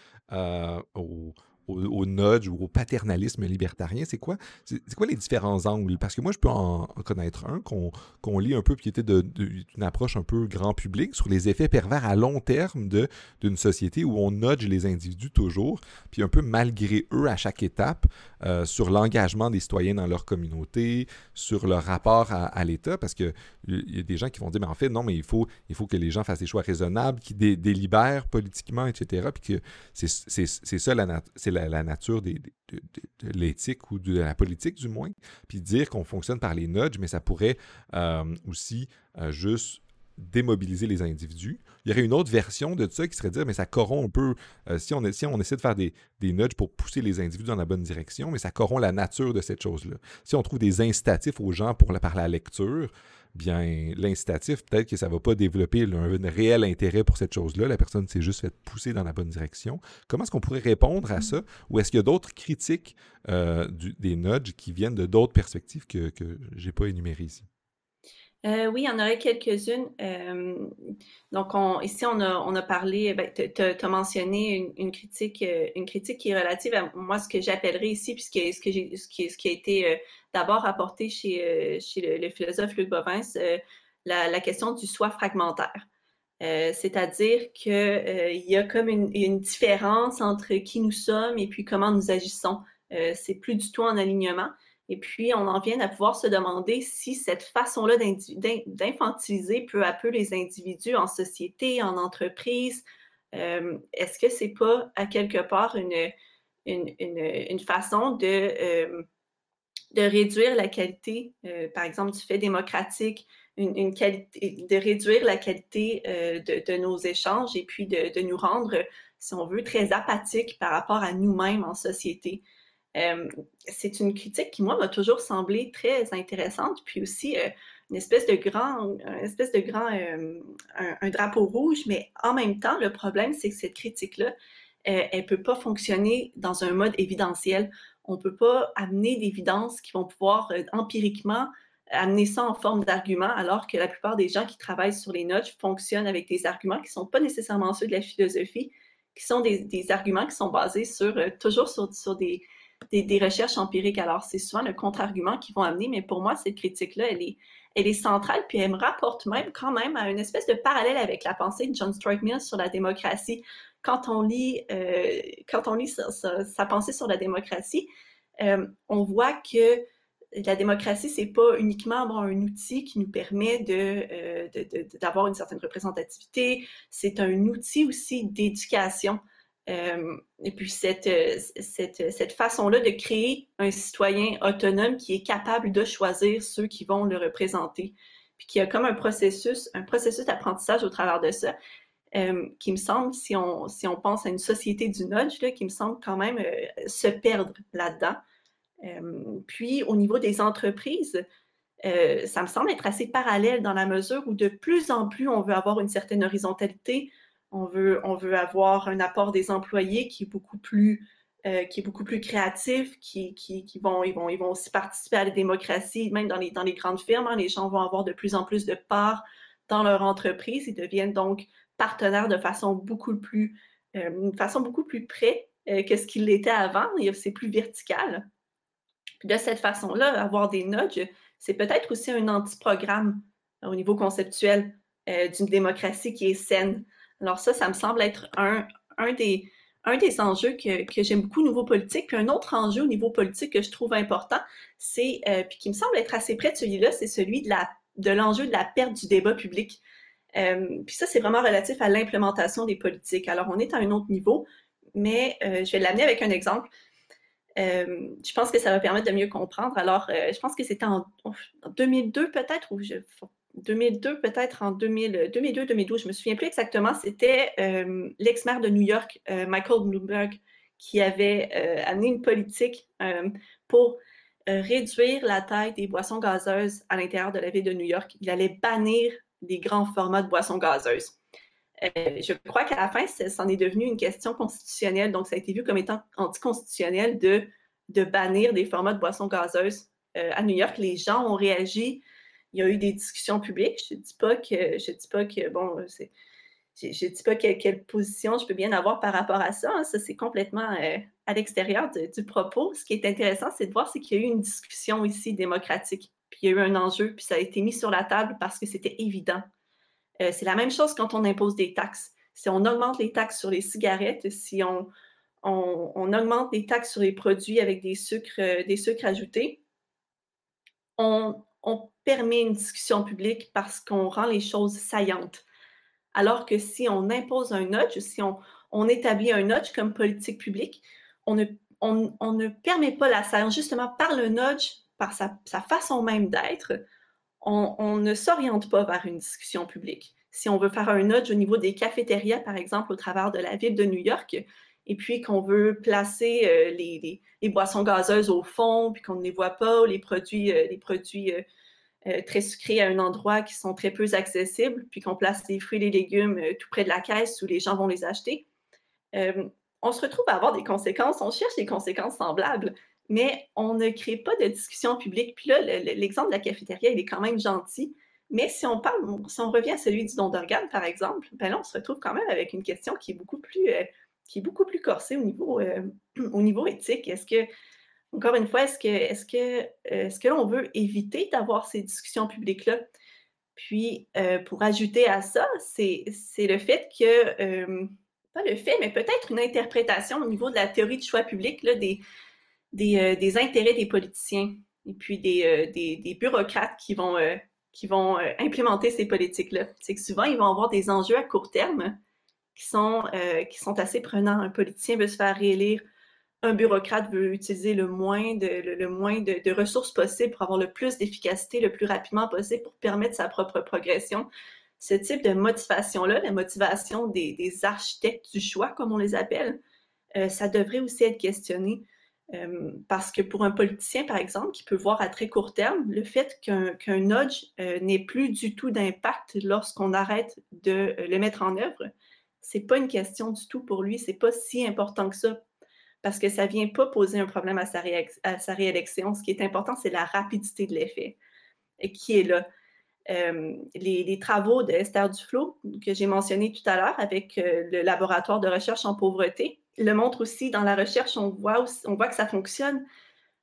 au, nudge ou au paternalisme libertarien, c'est quoi, quoi les différents angles? Parce que moi, je peux en, connaître un qu'on, lit un peu, qui était d'une approche un peu grand public sur les effets pervers à long terme de, d'une société où on nudge les individus toujours, puis un peu malgré eux à chaque étape, euh, sur l'engagement des citoyens dans leur communauté, sur leur rapport à, l'État, parce qu'il y a des gens qui vont dire, mais en fait, non, mais il faut, il faut que les gens fassent des choix raisonnables, qui délibèrent politiquement, etc., puis que c'est, ça la, c'est nature de, l'éthique ou de la politique, du moins. Puis dire qu'on fonctionne par les nudges, mais ça pourrait euh, aussi euh, juste démobiliser les individus. Il y aurait une autre version de ça qui serait de dire, mais ça corrompt un peu, euh, si, on, si on essaie de faire des, des nudges pour pousser les individus dans la bonne direction, mais ça corrompt la nature de cette chose-là. Si on trouve des incitatifs aux gens pour, par la lecture, bien, l'incitatif, peut-être que ça ne va pas développer un, réel intérêt pour cette chose-là. La personne s'est juste fait pousser dans la bonne direction. Comment est-ce qu'on pourrait répondre à ça? Ou est-ce qu'il y a d'autres critiques euh, des nudges qui viennent de d'autres perspectives que, que je n'ai pas énumérées ici? Euh, oui, il y en aurait quelques-unes. Euh, donc, on, ici, on a, on a parlé, ben, tu as mentionné une, critique, euh, une critique qui est relative à moi, ce que j'appellerais ici, puisque ce, que ce, qui, a été d'abord apporté chez, chez le, philosophe Luc Bovins, la, la, question du soi fragmentaire. c'est-à-dire qu'il y a comme une, une, différence entre qui nous sommes et puis comment nous agissons. c'est plus du tout en alignement. Et puis, on en vient à pouvoir se demander si cette façon-là d'infantiliser peu à peu les individus en société, en entreprise, euh, est-ce que c'est pas à quelque part une, une, façon de, euh, de réduire la qualité, euh, par exemple, du fait démocratique, de réduire la qualité de, nos échanges et puis de, de, nous rendre, si on veut, très apathiques par rapport à nous-mêmes en société? Euh, c'est une critique qui, moi, m'a toujours semblé très intéressante, puis aussi euh, une espèce de grand, une espèce de grand, euh, un, drapeau rouge, mais en même temps, le problème, c'est que cette critique-là, elle ne peut pas fonctionner dans un mode évidentiel. On ne peut pas amener d'évidence qui vont pouvoir empiriquement amener ça en forme d'argument, alors que la plupart des gens qui travaillent sur les notes fonctionnent avec des arguments qui ne sont pas nécessairement ceux de la philosophie, qui sont des, arguments qui sont basés sur, toujours sur des, des, recherches empiriques. Alors, c'est souvent le contre-argument qu'ils vont amener, mais pour moi, cette critique-là, elle est, elle est centrale, puis elle me rapporte même quand même à une espèce de parallèle avec la pensée de John Stuart Mill sur la démocratie. Quand on lit, euh, quand on lit sa, pensée sur la démocratie, euh, on voit que la démocratie, c'est pas uniquement un outil qui nous permet euh, d'avoir une certaine représentativité, c'est un outil aussi d'éducation. Euh, et puis cette, euh, cette, cette façon-là de créer un citoyen autonome qui est capable de choisir ceux qui vont le représenter, puis qui a comme un processus, un processus d'apprentissage au travers de ça, euh, qui me semble, si on, si on pense à une société du nudge, qui me semble quand même se perdre là-dedans. puis au niveau des entreprises, ça me semble être assez parallèle dans la mesure où de plus en plus on veut avoir une certaine horizontalité, on veut, avoir un apport des employés qui est beaucoup plus, euh, créatif, qui, vont, ils vont, aussi participer à la démocratie, même dans les, grandes firmes. Hein, les gens vont avoir de plus en plus de parts dans leur entreprise. Ils deviennent donc partenaires de façon beaucoup plus, euh, près euh, que ce qu'ils l'étaient avant. C'est plus vertical. de cette façon-là, avoir des nudges, c'est peut-être aussi un anti-programme au niveau conceptuel d'une démocratie qui est saine. Alors ça, ça me semble être un, un, des, un des enjeux que, que j'aime beaucoup au niveau politique. Puis un autre enjeu au niveau politique que je trouve important, c'est, euh, puis qui me semble être assez près de celui-là, c'est celui de, la, de l'enjeu de la perte du débat public. Euh, puis ça, c'est vraiment relatif à l'implémentation des politiques. Alors, on est à un autre niveau, mais euh, je vais l'amener avec un exemple. je pense que ça va permettre de mieux comprendre. Alors, je pense que c'était en, en 2002 peut-être, ou je, 2002, peut-être en 2002-2012, je me souviens plus exactement, c'était euh, l'ex-maire de New York, euh, Michael Bloomberg, qui avait euh, amené une politique pour réduire la taille des boissons gazeuses à l'intérieur de la ville de New York. Il allait bannir les grands formats de boissons gazeuses. je crois qu'à la fin, c'en est devenu une question constitutionnelle, donc ça a été vu comme étant anticonstitutionnel de, de bannir des formats de boissons gazeuses à New York. Les gens ont réagi il y a eu des discussions publiques. Je ne dis pas que, je dis pas que, bon, je ne dis pas quelle, position je peux bien avoir par rapport à ça. Hein. Ça, c'est complètement euh, à l'extérieur du propos, ce qui est intéressant, c'est de voir qu'il y a eu une discussion ici démocratique, puis il y a eu un enjeu, puis ça a été mis sur la table parce que c'était évident. Euh, c'est la même chose quand on impose des taxes. Si on augmente les taxes sur les cigarettes, si on, on, augmente les taxes sur les produits avec des sucres, euh, des sucres ajoutés, on, on permet une discussion publique parce qu'on rend les choses saillantes. Alors que si on impose un nudge, si on, établit un nudge comme politique publique, on ne, permet pas la saillant. Justement, par le nudge, par sa, façon même d'être, on, ne s'oriente pas vers une discussion publique. Si on veut faire un nudge au niveau des cafétérias, par exemple, au travers de la ville de New York, et puis qu'on veut placer euh, les, boissons gazeuses au fond, puis qu'on ne les voit pas, les produits, euh, les produits euh, très sucrés à un endroit qui sont très peu accessibles, puis qu'on place les fruits et les légumes tout près de la caisse où les gens vont les acheter, on se retrouve à avoir des conséquences, on cherche des conséquences semblables, mais on ne crée pas de discussion publique. Puis là, l'exemple de la cafétéria, il est quand même gentil. Mais si on parle, si on revient à celui du don d'organes, par exemple, ben là, on se retrouve quand même avec une question qui est beaucoup plus, qui est beaucoup plus corsée au niveau, euh, au niveau éthique. Est-ce que, encore une fois, est-ce que, est-ce que, euh, est-ce que l'on veut éviter d'avoir ces discussions publiques-là? Puis, pour ajouter à ça, c'est, c'est le fait que pas le fait, mais peut-être une interprétation au niveau de la théorie du choix public là, des, euh, des, intérêts des politiciens et puis des, euh, des, bureaucrates qui vont, euh, qui vont implémenter ces politiques-là. C'est que souvent, ils vont avoir des enjeux à court terme qui sont, qui sont assez prenants. Un politicien veut se faire réélire, un bureaucrate veut utiliser le moins de, le, moins de, ressources possibles pour avoir le plus d'efficacité le plus rapidement possible pour permettre sa propre progression ce type de motivation-là, la motivation des, architectes du choix, comme on les appelle, euh, ça devrait aussi être questionné. Euh, parce que pour un politicien, par exemple, qui peut voir à très court terme, le fait qu'un nudge euh, n'ait plus du tout d'impact lorsqu'on arrête de le mettre en œuvre, c'est pas une question du tout pour lui, c'est pas si important que ça, parce que ça vient pas poser un problème à sa, à sa réélection. Ce qui est important, c'est la rapidité de l'effet qui est là. Euh, les, travaux de Esther Duflo, que j'ai mentionné tout à l'heure avec euh, le laboratoire de recherche en pauvreté, le montrent aussi. Dans la recherche, on voit, on voit que ça fonctionne,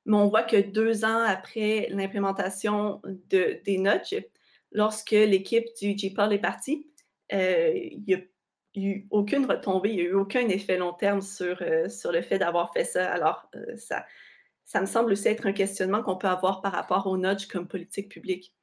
mais on voit que deux ans après l'implémentation de, des nudges, lorsque l'équipe du GPAL est partie, euh, il n'y a eu aucune retombée, il n'y a eu aucun effet long terme sur, sur le fait d'avoir fait ça. Alors, ça, ça me semble aussi être un questionnement qu'on peut avoir par rapport aux nudges comme politique publique.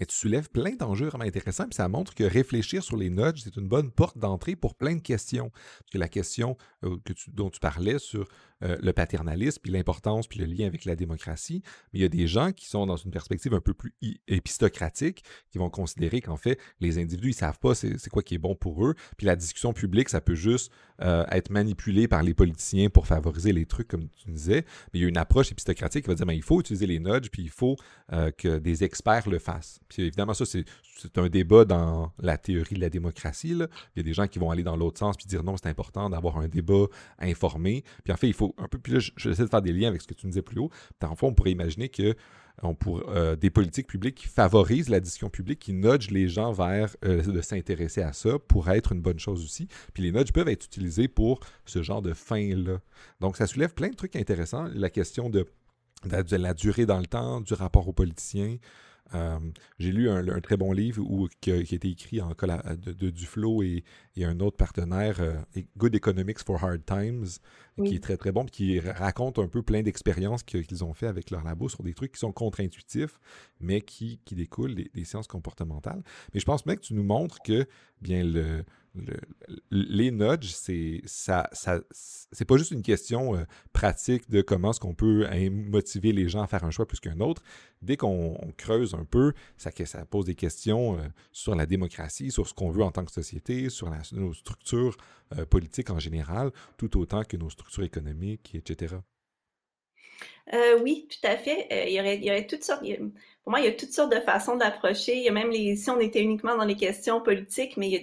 Mais tu soulèves plein d'enjeux vraiment intéressants, puis ça montre que réfléchir sur les nudges, c'est une bonne porte d'entrée pour plein de questions. Parce que la question euh, dont tu parlais sur euh, le paternalisme, puis l'importance, puis le lien avec la démocratie. Mais il y a des gens qui sont dans une perspective un peu plus épistocratique, qui vont considérer qu'en fait, les individus, ils savent pas c'est quoi qui est bon pour eux. Puis la discussion publique, ça peut juste euh, être manipulé par les politiciens pour favoriser les trucs, comme tu disais. Mais il y a une approche épistocratique qui va dire, mais il faut utiliser les nudges, puis il faut que des experts le fassent. Puis évidemment, ça, c'est un débat dans la théorie de la démocratie. Là. Il y a des gens qui vont aller dans l'autre sens, puis dire non, c'est important d'avoir un débat informé. Puis en fait, il faut un peu, puis là, j'essaie de faire des liens avec ce que tu nous disais plus haut. Parfois, on pourrait imaginer que on pour, euh, des politiques publiques qui favorisent la discussion publique, qui nudgent les gens vers euh, de s'intéresser à ça, pourrait être une bonne chose aussi. Puis les nudges peuvent être utilisés pour ce genre de fin-là. Donc, ça soulève plein de trucs intéressants. La question de, de, la durée dans le temps, du rapport aux politiciens, j'ai lu un, très bon livre qui, a, été écrit en de, de Duflo et, et, un autre partenaire, euh, Good Economics for Hard Times, qui est très très bon, qui raconte un peu plein d'expériences qu'ils ont fait avec leur labo sur des trucs qui sont contre-intuitifs, mais qui, qui découlent des, des, sciences comportementales. Mais je pense bien que tu nous montres que bien le, les nudges, c'est ça, ça c'est pas juste une question euh, pratique de comment est-ce qu'on peut motiver les gens à faire un choix plus qu'un autre. Dès qu'on creuse un peu, ça, ça pose des questions euh, sur la démocratie, sur ce qu'on veut en tant que société, sur nos structures euh, politiques en général, tout autant que nos structures économiques, etc. oui, tout à fait. il, y aurait, il y aurait toutes sortes pour moi, il y a toutes sortes de façons d'approcher. Il y a même les, si on était uniquement dans les questions politiques, mais il y a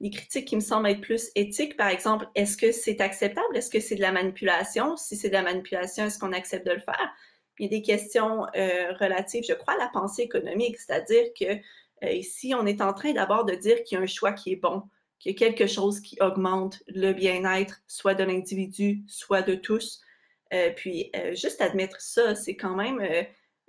des, critiques qui me semblent être plus éthiques. Par exemple, est-ce que c'est acceptable? Est-ce que c'est de la manipulation? Si c'est de la manipulation, est-ce qu'on accepte de le faire? il y a des questions euh, relatives, je crois, à la pensée économique, c'est-à-dire que euh, ici, on est en train d'abord de dire qu'il y a un choix qui est bon, qu'il y a quelque chose qui augmente le bien-être, soit de l'individu, soit de tous. puis juste admettre ça, c'est quand même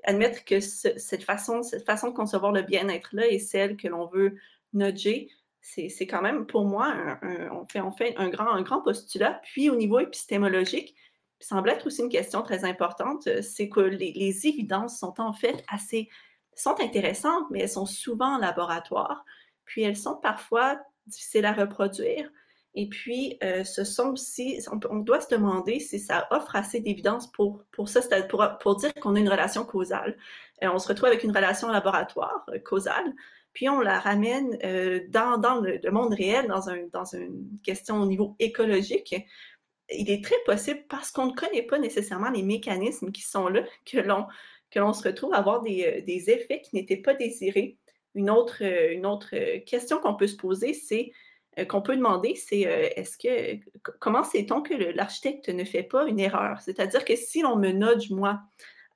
admettre que cette façon, cette façon de concevoir le bien-être-là est celle que l'on veut nudger. C'est quand même, pour moi, on, fait, fait un grand, un grand postulat. Puis, au niveau épistémologique, il semble être aussi une question très importante, c'est que les, les, évidences sont en fait assez, sont intéressantes, mais elles sont souvent en laboratoire. Puis, elles sont parfois difficiles à reproduire. Et puis, euh, ce sont aussi, on, doit se demander si ça offre assez d'évidence pour, pour ça, pour, pour dire qu'on a une relation causale. Euh, on se retrouve avec une relation laboratoire euh, causale, puis on la ramène dans, dans le, monde réel, dans, un, dans une question au niveau écologique. Il est très possible, parce qu'on ne connaît pas nécessairement les mécanismes qui sont là, que l'on que l'on se retrouve à avoir des, des effets qui n'étaient pas désirés. Une autre, une autre question qu'on peut se poser, c'est euh, qu'on peut demander, c'est euh, est-ce que comment sait-on que l'architecte ne fait pas une erreur? C'est-à-dire que si l'on me nudge, moi,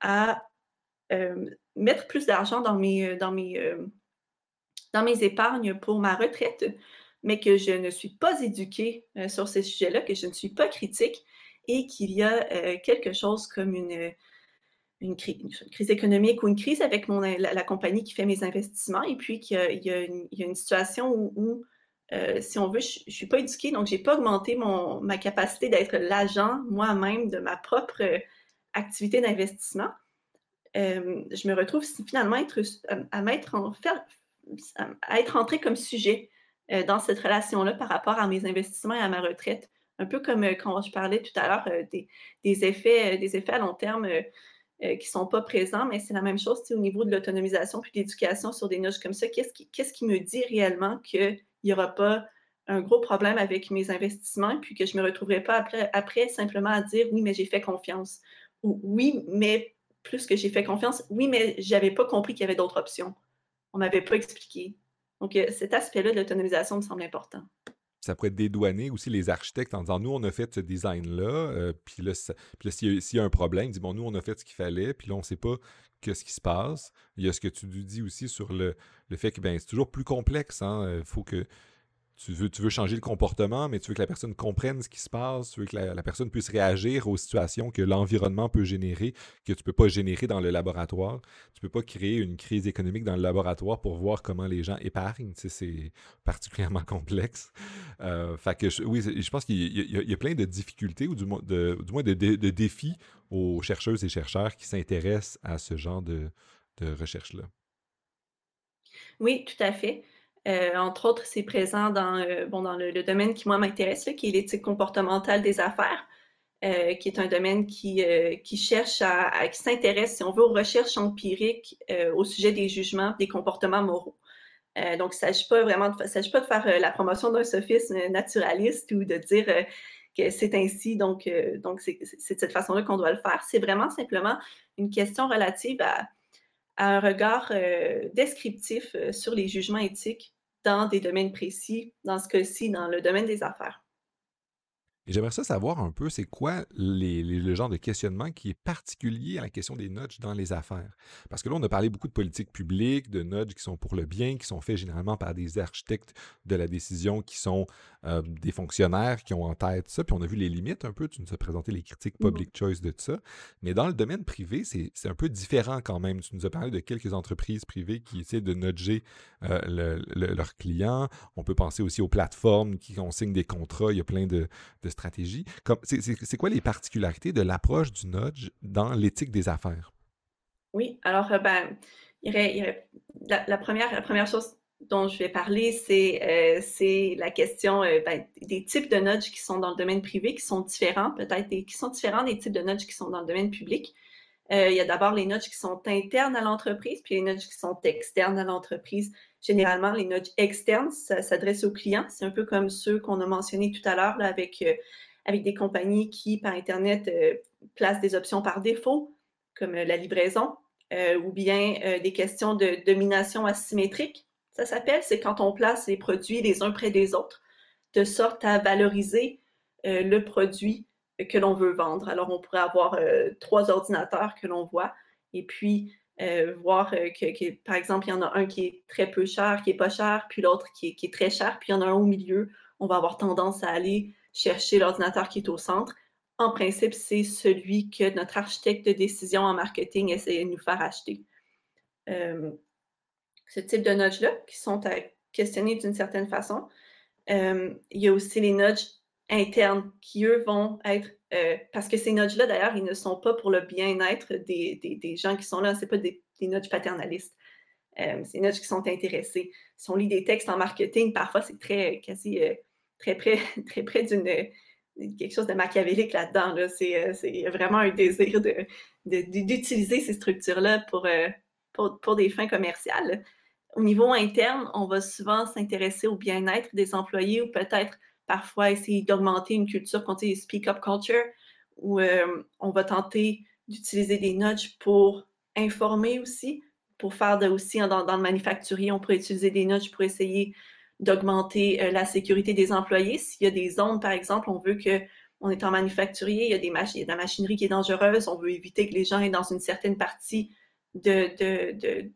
à euh, mettre plus d'argent dans mes, dans, mes, dans mes épargnes pour ma retraite, mais que je ne suis pas éduquée sur ces sujets-là, que je ne suis pas critique et qu'il y a quelque chose comme une, une, crise économique ou une crise avec mon, la, compagnie qui fait mes investissements et puis qu'il y, a une situation où euh, si on veut, je ne suis pas éduquée, donc je n'ai pas augmenté mon, ma capacité d'être l'agent moi-même de ma propre euh, activité d'investissement. Euh, je me retrouve finalement à, à être entrée comme sujet dans cette relation-là par rapport à mes investissements et à ma retraite. Un peu comme quand je parlais tout à l'heure des, des, des effets à long terme qui ne sont pas présents, mais c'est la même chose au niveau de l'autonomisation puis de l'éducation sur des noches comme ça. Qu'est-ce qui, me dit réellement que il n'y aura pas un gros problème avec mes investissements, puis que je ne me retrouverai pas après, après simplement à dire oui, mais j'ai fait confiance. Ou oui, mais plus que j'ai fait confiance, oui, mais je n'avais pas compris qu'il y avait d'autres options. On ne m'avait pas expliqué. Donc, euh, cet aspect-là de l'autonomisation me semble important. Ça pourrait dédouaner aussi les architectes en disant nous, on a fait ce design-là, euh, puis là, s'il y, a un problème, dis bon, nous, on a fait ce qu'il fallait, puis là, on ne sait pas ce qui se passe. Il y a ce que tu dis aussi sur le, le fait que ben, c'est toujours plus complexe. Il hein. euh, faut que tu veux, tu veux changer le comportement, mais tu veux que la personne comprenne ce qui se passe, tu veux que la, personne puisse réagir aux situations que l'environnement peut générer, que tu ne peux pas générer dans le laboratoire. Tu ne peux pas créer une crise économique dans le laboratoire pour voir comment les gens épargnent. c'est particulièrement complexe. Euh, que oui, je pense qu'il y, a plein de difficultés, ou du, moins de, de, défis aux chercheuses et chercheurs qui s'intéressent à ce genre de, de recherche-là. Oui, tout à fait. Euh, entre autres, c'est présent dans, euh, bon, dans le, domaine qui, moi, m'intéresse, qui est l'éthique comportementale des affaires, euh, qui est un domaine qui, qui cherche à, qui s'intéresse, si on veut, aux recherches empiriques au sujet des jugements, des comportements moraux. donc, il ne s'agit pas vraiment de, s'agit pas de faire la promotion d'un sophisme naturaliste ou de dire que c'est ainsi, donc donc c'est de cette façon-là qu'on doit le faire. C'est vraiment simplement une question relative à un regard euh, descriptif euh, sur les jugements éthiques dans des domaines précis, dans ce cas-ci, dans le domaine des affaires. Et j'aimerais ça savoir un peu, c'est quoi le genre de questionnement qui est particulier à la question des nudges dans les affaires? Parce que là, on a parlé beaucoup de politique publique, de nudges qui sont pour le bien, qui sont faits généralement par des architectes de la décision, qui sont euh, des fonctionnaires qui ont en tête ça. Puis on a vu les limites un peu, tu nous as présenté les critiques mmh public choice de ça. Mais dans le domaine privé, c'est un peu différent quand même. Tu nous as parlé de quelques entreprises privées qui essaient de nudger euh, leurs clients. On peut penser aussi aux plateformes qui ont signe des contrats. Il y a plein de stratégie. C'est quoi les particularités de l'approche du nudge dans l'éthique des affaires? Oui, alors, euh, ben, la, première, chose dont je vais parler, c'est euh, la question euh, ben, des types de nudge qui sont dans le domaine privé, qui sont différents, peut-être, qui sont différents des types de nudge qui sont dans le domaine public. il y a d'abord les nudges qui sont internes à l'entreprise, puis les nudges qui sont externes à l'entreprise. Généralement, les nudges externes, ça s'adresse aux clients. C'est un peu comme ceux qu'on a mentionnés tout à l'heure avec, euh, avec des compagnies qui, par Internet, euh, placent des options par défaut, comme euh, la livraison, ou bien des questions de domination asymétrique. Ça s'appelle, c'est quand on place les produits les uns près des autres, de sorte à valoriser le produit que l'on veut vendre. Alors, on pourrait avoir trois ordinateurs que l'on voit, et puis euh, voir euh, que, par exemple, il y en a un qui est très peu cher, qui est pas cher, puis l'autre qui est, très cher, puis il y en a un au milieu. On va avoir tendance à aller chercher l'ordinateur qui est au centre en principe, c'est celui que notre architecte de décision en marketing essaie de nous faire acheter. Euh, ce type de nudge-là, qui sont à questionner d'une certaine façon. Il y a aussi les nudges internes qui, eux, vont être. Euh, parce que ces nudges-là, d'ailleurs, ils ne sont pas pour le bien-être des, des, gens qui sont là. Ce pas des, des nudges paternalistes. c'est des nudges qui sont intéressés. Si on lit des textes en marketing, parfois, c'est très, quasi, très près, très près d'une quelque chose de machiavélique là-dedans. Là. C'est, c'est vraiment un désir de, d'utiliser ces structures-là pour, pour, pour, des fins commerciales au niveau interne, on va souvent s'intéresser au bien-être des employés ou peut-être parfois essayer d'augmenter une culture qu'on dit speak-up culture, où euh, on va tenter d'utiliser des nudges pour informer aussi, pour faire aussi dans, le manufacturier, on pourrait utiliser des nudges pour essayer d'augmenter euh, la sécurité des employés. S'il y a des zones, par exemple, on veut que on est en manufacturier, il y a, des il y a de la machinerie qui est dangereuse, on veut éviter que les gens aient dans une certaine partie de,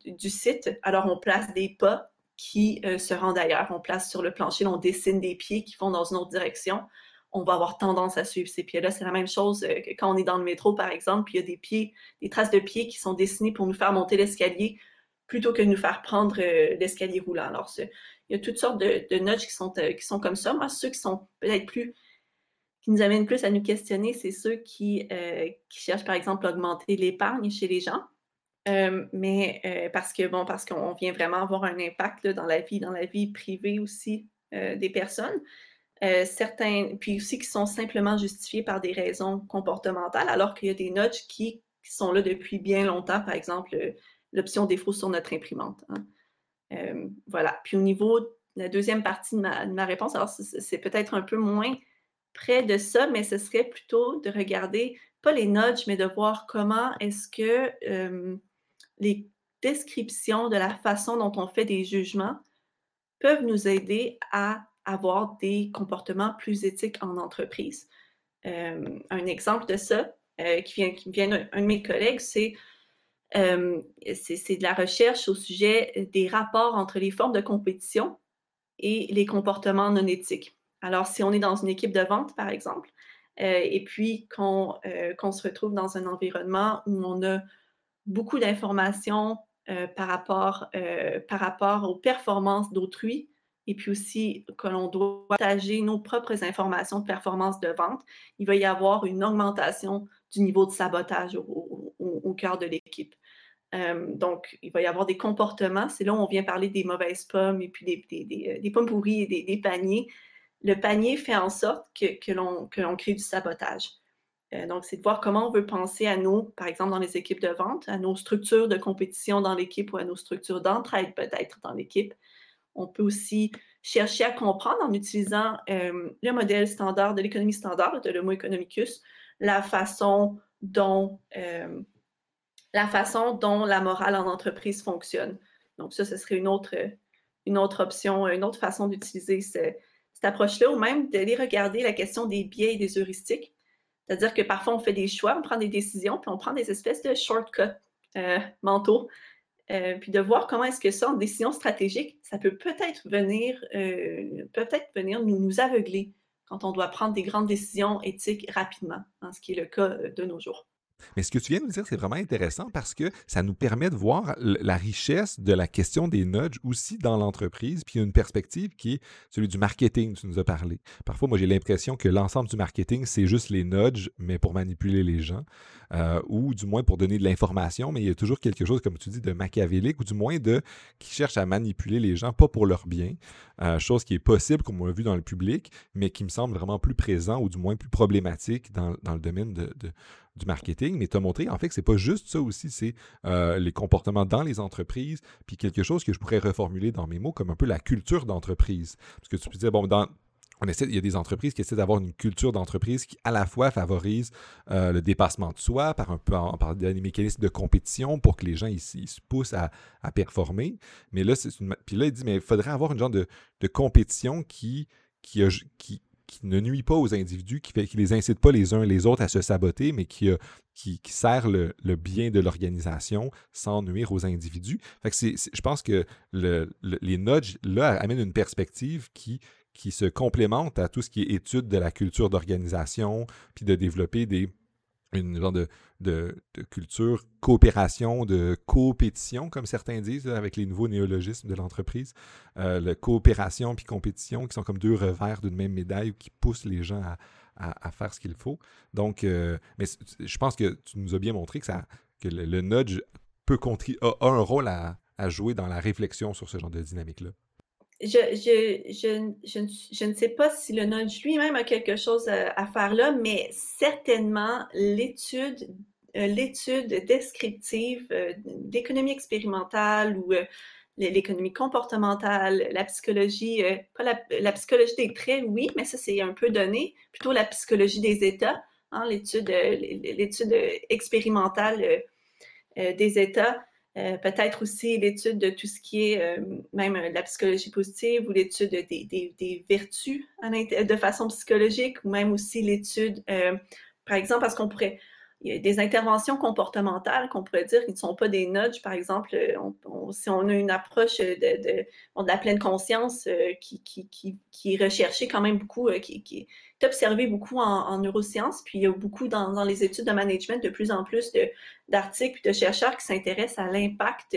du site. Alors, on place des pas qui euh, se rendent ailleurs. On place sur le plancher, on dessine des pieds qui vont dans une autre direction. On va avoir tendance à suivre ces pieds-là. C'est la même chose euh, que quand on est dans le métro, par exemple, puis il y a des pieds, des traces de pieds qui sont dessinées pour nous faire monter l'escalier plutôt que nous faire prendre euh, l'escalier roulant. Alors, il y a toutes sortes de, de nudges qui sont, comme ça. Moi, ceux qui sont peut-être plus qui nous amènent plus à nous questionner, c'est ceux qui cherchent, par exemple, à augmenter l'épargne chez les gens. Euh, mais euh, parce que bon, parce qu'on vient vraiment avoir un impact dans la vie, dans la vie privée aussi euh, des personnes. certains, puis aussi qui sont simplement justifiés par des raisons comportementales, alors qu'il y a des notes qui, sont là depuis bien longtemps, par exemple l'option défaut sur notre imprimante. Hein. voilà. Puis au niveau de la deuxième partie de ma, de ma réponse, alors c'est peut-être un peu moins près de ça, mais ce serait plutôt de regarder, pas les nudges, mais de voir comment est-ce que les descriptions de la façon dont on fait des jugements peuvent nous aider à avoir des comportements plus éthiques en entreprise. Euh, un exemple de ça euh, qui vient, qui vient d'un de mes collègues, euh, c'est de la recherche au sujet des rapports entre les formes de compétition et les comportements non éthiques. Alors, si on est dans une équipe de vente, par exemple, et puis qu'on se retrouve dans un environnement où on a beaucoup d'informations euh, par, rapport, euh, par rapport aux performances d'autrui et puis aussi que l'on doit partager nos propres informations de performance de vente, il va y avoir une augmentation du niveau de sabotage au, cœur de l'équipe. Euh, donc, il va y avoir des comportements. C'est là où on vient parler des mauvaises pommes et puis des, pommes pourries et des, paniers. Le panier fait en sorte que l'on crée du sabotage. Euh, donc, c'est de voir comment on veut penser à nous, par exemple, dans les équipes de vente, à nos structures de compétition dans l'équipe ou à nos structures d'entraide peut-être dans l'équipe. On peut aussi chercher à comprendre en utilisant euh, le modèle standard de l'économie standard, de l'Homo economicus, la façon dont, euh, la façon dont la morale en entreprise fonctionne. Donc, ça, ce serait une autre, une autre option, une autre façon d'utiliser cette approche-là, ou même d'aller regarder la question des biais et des heuristiques. C'est-à-dire que parfois, on fait des choix, on prend des décisions, puis on prend des espèces de shortcuts euh, mentaux. Euh, puis de voir comment est-ce que ça, en décision stratégique, ça peut peut-être venir, euh, peut-être venir nous, aveugler quand on doit prendre des grandes décisions éthiques rapidement, hein, ce qui est le cas de nos jours. Mais ce que tu viens de nous dire, c'est vraiment intéressant parce que ça nous permet de voir la richesse de la question des nudges aussi dans l'entreprise, puis une perspective qui est celui du marketing, tu nous as parlé. Parfois, moi, j'ai l'impression que l'ensemble du marketing, c'est juste les nudges, mais pour manipuler les gens, euh, ou du moins pour donner de l'information, mais il y a toujours quelque chose, comme tu dis, de machiavélique, ou du moins de qui cherche à manipuler les gens, pas pour leur bien, euh, chose qui est possible, comme on l'a vu dans le public, mais qui me semble vraiment plus présent, ou du moins plus problématique dans, le domaine de du marketing, mais tu as montré en fait que c'est pas juste ça aussi, c'est euh, les comportements dans les entreprises, puis quelque chose que je pourrais reformuler dans mes mots comme un peu la culture d'entreprise. Parce que tu peux dire, bon, on essaie, il y a des entreprises qui essaient d'avoir une culture d'entreprise qui, à la fois, favorise euh, le dépassement de soi par un peu par des mécanismes de compétition pour que les gens ici se poussent à, performer. Mais là, c'est puis là, il dit, mais il faudrait avoir une genre de, de compétition qui, qui, ne nuit pas aux individus, qui ne les incite pas les uns les autres à se saboter, mais qui, euh, sert le, bien de l'organisation sans nuire aux individus. Je pense que le, les nudges, là, amènent une perspective qui, qui se complémentent à tout ce qui est étude de la culture d'organisation, puis de développer des, une genre de, de, culture coopération, de coopétition, comme certains disent, avec les nouveaux néologismes de l'entreprise. Euh, coopération puis compétition, qui sont comme deux revers d'une même médaille qui poussent les gens à, à, faire ce qu'il faut. Donc, euh, mais je pense que tu nous as bien montré que, ça, que le, nudge peut a, a, un rôle à jouer dans la réflexion sur ce genre de dynamique-là. Je, je, je, je, ne sais pas si le nudge lui-même a quelque chose à, faire là, mais certainement l'étude euh, l'étude descriptive euh, d'économie expérimentale ou euh, l'économie comportementale, la psychologie, pas la, psychologie des traits, oui, mais ça c'est un peu donné, plutôt la psychologie des états, hein, l'étude expérimentale des états euh, peut-être aussi l'étude de tout ce qui est euh, même euh, la psychologie positive ou l'étude des, vertus de façon psychologique ou même aussi l'étude, par exemple, parce qu'on pourrait, il y a des interventions comportementales qu'on pourrait dire qui ne sont pas des nudges. Par exemple, si on a une approche de, de, la pleine conscience qui, qui, est recherchée quand même beaucoup, qui, est observée beaucoup en, neurosciences, puis il y a beaucoup dans, les études de management de plus en plus d'articles et de chercheurs qui s'intéressent à l'impact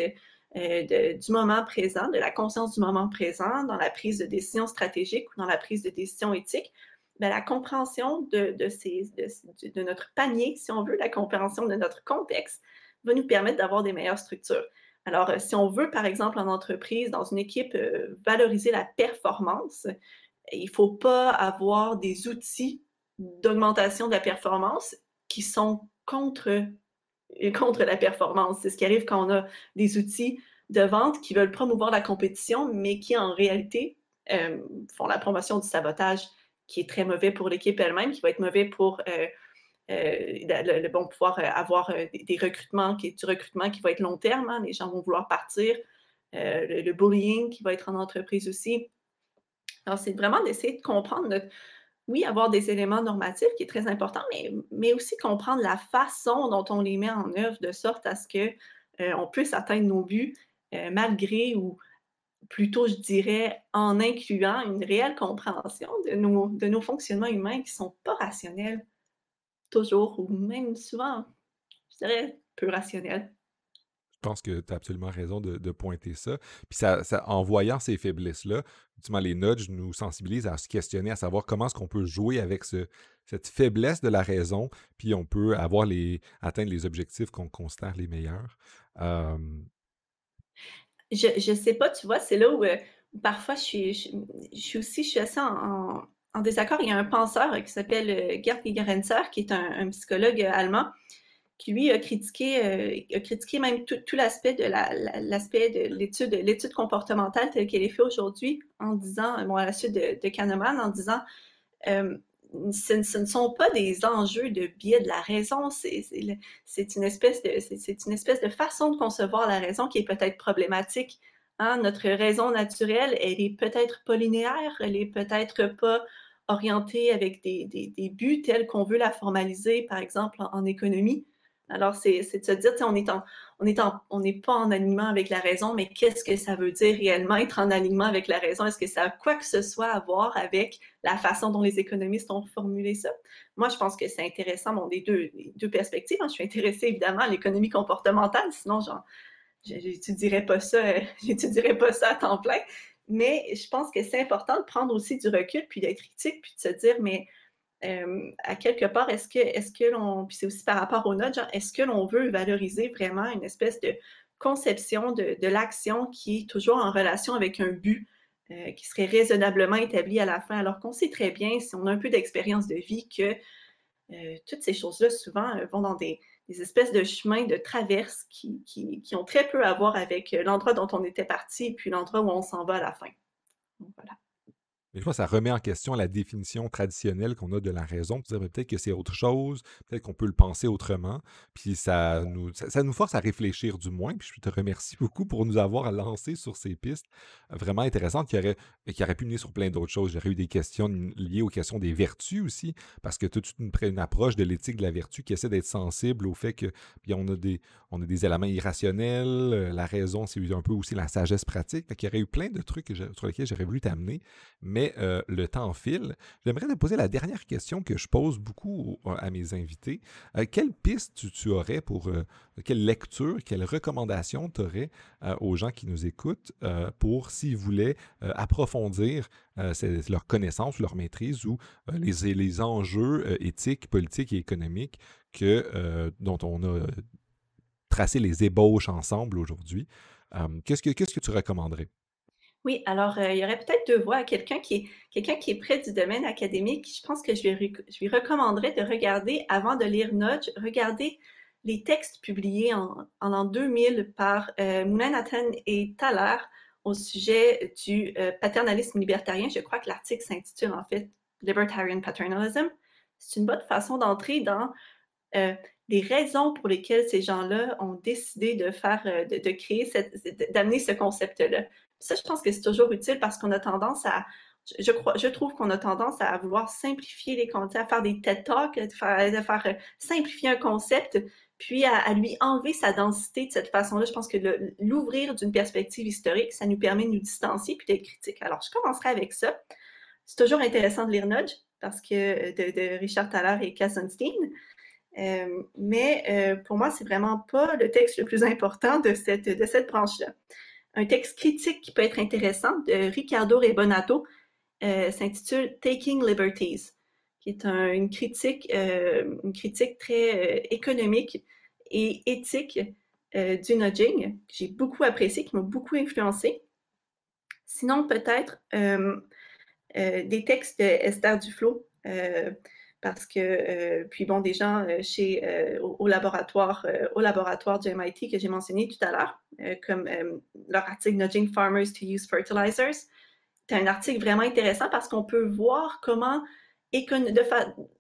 euh, du moment présent, de la conscience du moment présent dans la prise de décision stratégique ou dans la prise de décision éthique. Ben, la compréhension de, notre panier, si on veut, la compréhension de notre contexte, va nous permettre d'avoir des meilleures structures. Alors, euh, si on veut, par exemple, en entreprise, dans une équipe, euh, valoriser la performance, il ne faut pas avoir des outils d'augmentation de la performance qui sont contre, contre la performance. C'est ce qui arrive quand on a des outils de vente qui veulent promouvoir la compétition, mais qui en réalité euh, font la promotion du sabotage, qui est très mauvais pour l'équipe elle-même, qui va être mauvais pour euh, euh, le, bon pouvoir avoir des, recrutements, qui est du recrutement qui va être long terme. Hein. les gens vont vouloir partir. le, bullying qui va être en entreprise aussi. Alors, c'est vraiment d'essayer de comprendre notre, oui, avoir des éléments normatifs qui est très important, mais, aussi comprendre la façon dont on les met en œuvre de sorte à ce qu'on euh, puisse atteindre nos buts euh, malgré ou plutôt, je dirais, en incluant une réelle compréhension de nos, de nos fonctionnements humains qui ne sont pas rationnels, toujours, ou même souvent, je dirais, peu rationnels. Je pense que tu as absolument raison de, pointer ça. Puis ça, en voyant ces faiblesses-là, les nudges nous sensibilisent à se questionner, à savoir comment est-ce qu'on peut jouer avec cette faiblesse de la raison, puis on peut avoir les, atteindre les objectifs qu'on considère les meilleurs. Je ne sais pas, tu vois, c'est là où euh, parfois je suis, je, suis aussi, je suis assez en, désaccord. Il y a un penseur qui s'appelle euh, Gerd Gigerenzer, qui est un psychologue allemand, qui lui a critiqué, euh, a critiqué même tout, l'aspect de l'aspect de l'étude, l'étude comportementale telle qu'elle est faite aujourd'hui, en disant, bon, à la suite de, Kahneman, en disant euh, ce, ne sont pas des enjeux de biais de la raison, c'est, une espèce de façon de concevoir la raison qui est peut-être problématique. Hein. Notre raison naturelle, elle est peut-être pas linéaire, elle est peut-être pas orientée avec des, buts tels qu'on veut la formaliser, par exemple en économie. Alors, c'est de se dire, on est on est on n'est pas en alignement avec la raison, mais qu'est-ce que ça veut dire réellement être en alignement avec la raison? Est-ce que ça a quoi que ce soit à voir avec la façon dont les économistes ont formulé ça? Moi, je pense que c'est intéressant, bon, des deux, deux perspectives. Hein. Je suis intéressée évidemment à l'économie comportementale, sinon, genre, j'étudierais pas ça, j'étudierais pas ça à temps plein. Mais je pense que c'est important de prendre aussi du recul, puis d'être critique, puis de se dire, mais euh, à quelque part, est-ce que, est-ce que l'on, puis c'est aussi par rapport aux notes, est-ce que l'on veut valoriser vraiment une espèce de conception de, l'action qui est toujours en relation avec un but euh, qui serait raisonnablement établi à la fin, alors qu'on sait très bien, si on a un peu d'expérience de vie, que euh, toutes ces choses-là, souvent, vont dans des, espèces de chemins de traverse qui, qui, qui, ont très peu à voir avec l'endroit dont on était parti et puis l'endroit où on s'en va à la fin. Donc, voilà. Mais je pense que ça remet en question la définition traditionnelle qu'on a de la raison. Peut-être que c'est autre chose, peut-être qu'on peut le penser autrement. Puis ça nous, ça, nous force à réfléchir du moins. Puis je te remercie beaucoup pour nous avoir lancé sur ces pistes vraiment intéressantes qui auraient, qui auraient pu mener sur plein d'autres choses. J'aurais eu des questions liées aux questions des vertus aussi, parce que toute une, une approche de l'éthique de la vertu qui essaie d'être sensible au fait que puis on, a des, on a des éléments irrationnels. Euh, la raison, c'est un peu aussi la sagesse pratique. il y aurait eu plein de trucs sur lesquels j'aurais voulu t'amener. Mais mais le temps file. J'aimerais te poser la dernière question que je pose beaucoup à mes invités. quelle piste tu, aurais pour, quelle lecture, quelle recommandation tu aurais aux gens qui nous écoutent pour, s'ils voulaient approfondir leur connaissance, leur maîtrise ou les, enjeux éthiques, politiques et économiques que, dont on a tracé les ébauches ensemble aujourd'hui. qu'est-ce, que, qu'est-ce que tu recommanderais? Oui, alors il y aurait peut-être deux voies. Quelqu'un qui quelqu'un qui est près du domaine académique, je pense que je lui, je recommanderais de regarder, avant de lire Nudge, regarder les textes publiés en, en 2000 par euh, Nathan et Thaler au sujet du paternalisme libertarien. Je crois que l'article s'intitule en fait Libertarian Paternalism. C'est une bonne façon d'entrer dans les raisons pour lesquelles ces gens-là ont décidé de faire, de, de créer d'amener ce concept-là. Ça, je pense que c'est toujours utile parce qu'on a tendance à, je, crois, je trouve qu'on a tendance à vouloir simplifier les concepts, à faire des TED Talks, à faire, euh, simplifier un concept, puis à, lui enlever sa densité de cette façon-là. Je pense que l'ouvrir d'une perspective historique, ça nous permet de nous distancier puis d'être critique. Alors, je commencerai avec ça. C'est toujours intéressant de lire Nudge parce que de, Richard Thaler et Kassenstein. Euh, mais euh, pour moi, c'est vraiment pas le texte le plus important de cette, de cette branche-là un texte critique qui peut être intéressant de Ricardo Rebonato euh, s'intitule Taking Liberties, qui est une, critique, euh, une critique très euh, économique et éthique du nudging, que j'ai beaucoup apprécié, qui m'a beaucoup influencé. Sinon, peut-être des textes d'Esther Duflo, parce que, euh, puis bon, des gens euh, chez, euh, au, laboratoire, au laboratoire du MIT que j'ai mentionné tout à l'heure, comme leur article Nudging Farmers to Use Fertilizers. C'est un article vraiment intéressant parce qu'on peut voir comment,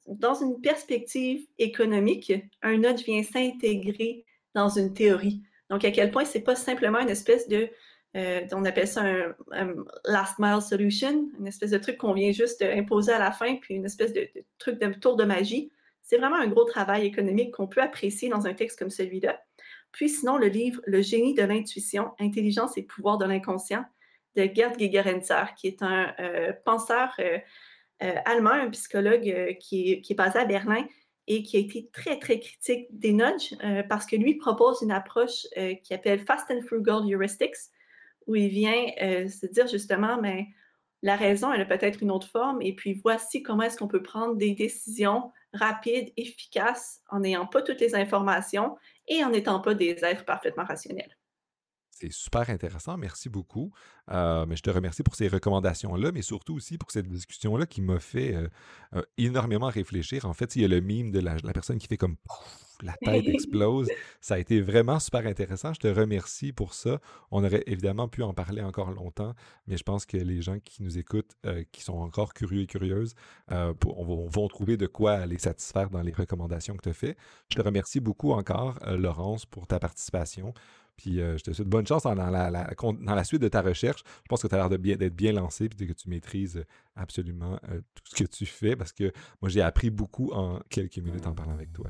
dans une perspective économique, un nudge vient s'intégrer dans une théorie. Donc, à quel point c'est pas simplement une espèce de euh, on appelle ça un, last mile solution, une espèce de truc qu'on vient juste imposer à la fin, puis une espèce de, truc de tour de magie. C'est vraiment un gros travail économique qu'on peut apprécier dans un texte comme celui-là. Puis sinon, le livre Le génie de l'intuition, intelligence et pouvoir de l'inconscient de Gerd Gigerenzer, qui est un euh, penseur euh, allemand, un psychologue qui est, qui, basé à Berlin et qui a été très, très critique des nudges parce que lui propose une approche qui appelle Fast and Frugal Heuristics, où il vient euh, se dire justement, mais la raison, elle a peut-être une autre forme, et puis voici comment est-ce qu'on peut prendre des décisions rapides, efficaces, en n'ayant pas toutes les informations et en n'étant pas des êtres parfaitement rationnels. C'est super intéressant. Merci beaucoup. Euh, mais je te remercie pour ces recommandations-là, mais surtout aussi pour cette discussion-là qui m'a fait euh, euh, énormément réfléchir. En fait, il y a le mime de la, personne qui fait comme la tête explose. Ça a été vraiment super intéressant. Je te remercie pour ça. On aurait évidemment pu en parler encore longtemps, mais je pense que les gens qui nous écoutent, qui sont encore curieux et curieuses, vont trouver de quoi les satisfaire dans les recommandations que tu as fait. Je te remercie beaucoup encore, Laurence, pour ta participation. Puis euh, je te souhaite bonne chance dans la, suite de ta recherche. Je pense que tu as l'air d'être bien, lancé et que tu maîtrises absolument euh, tout ce que tu fais parce que moi, j'ai appris beaucoup en quelques minutes en parlant avec toi.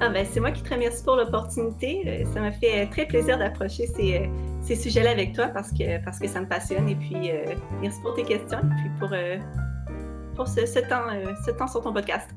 Ah ben, c'est moi qui te remercie pour l'opportunité. Euh, ça m'a fait très plaisir d'approcher ces, sujets-là avec toi parce que, parce que ça me passionne. Et puis, merci pour tes questions et puis pour, pour ce, temps, ce temps sur ton podcast.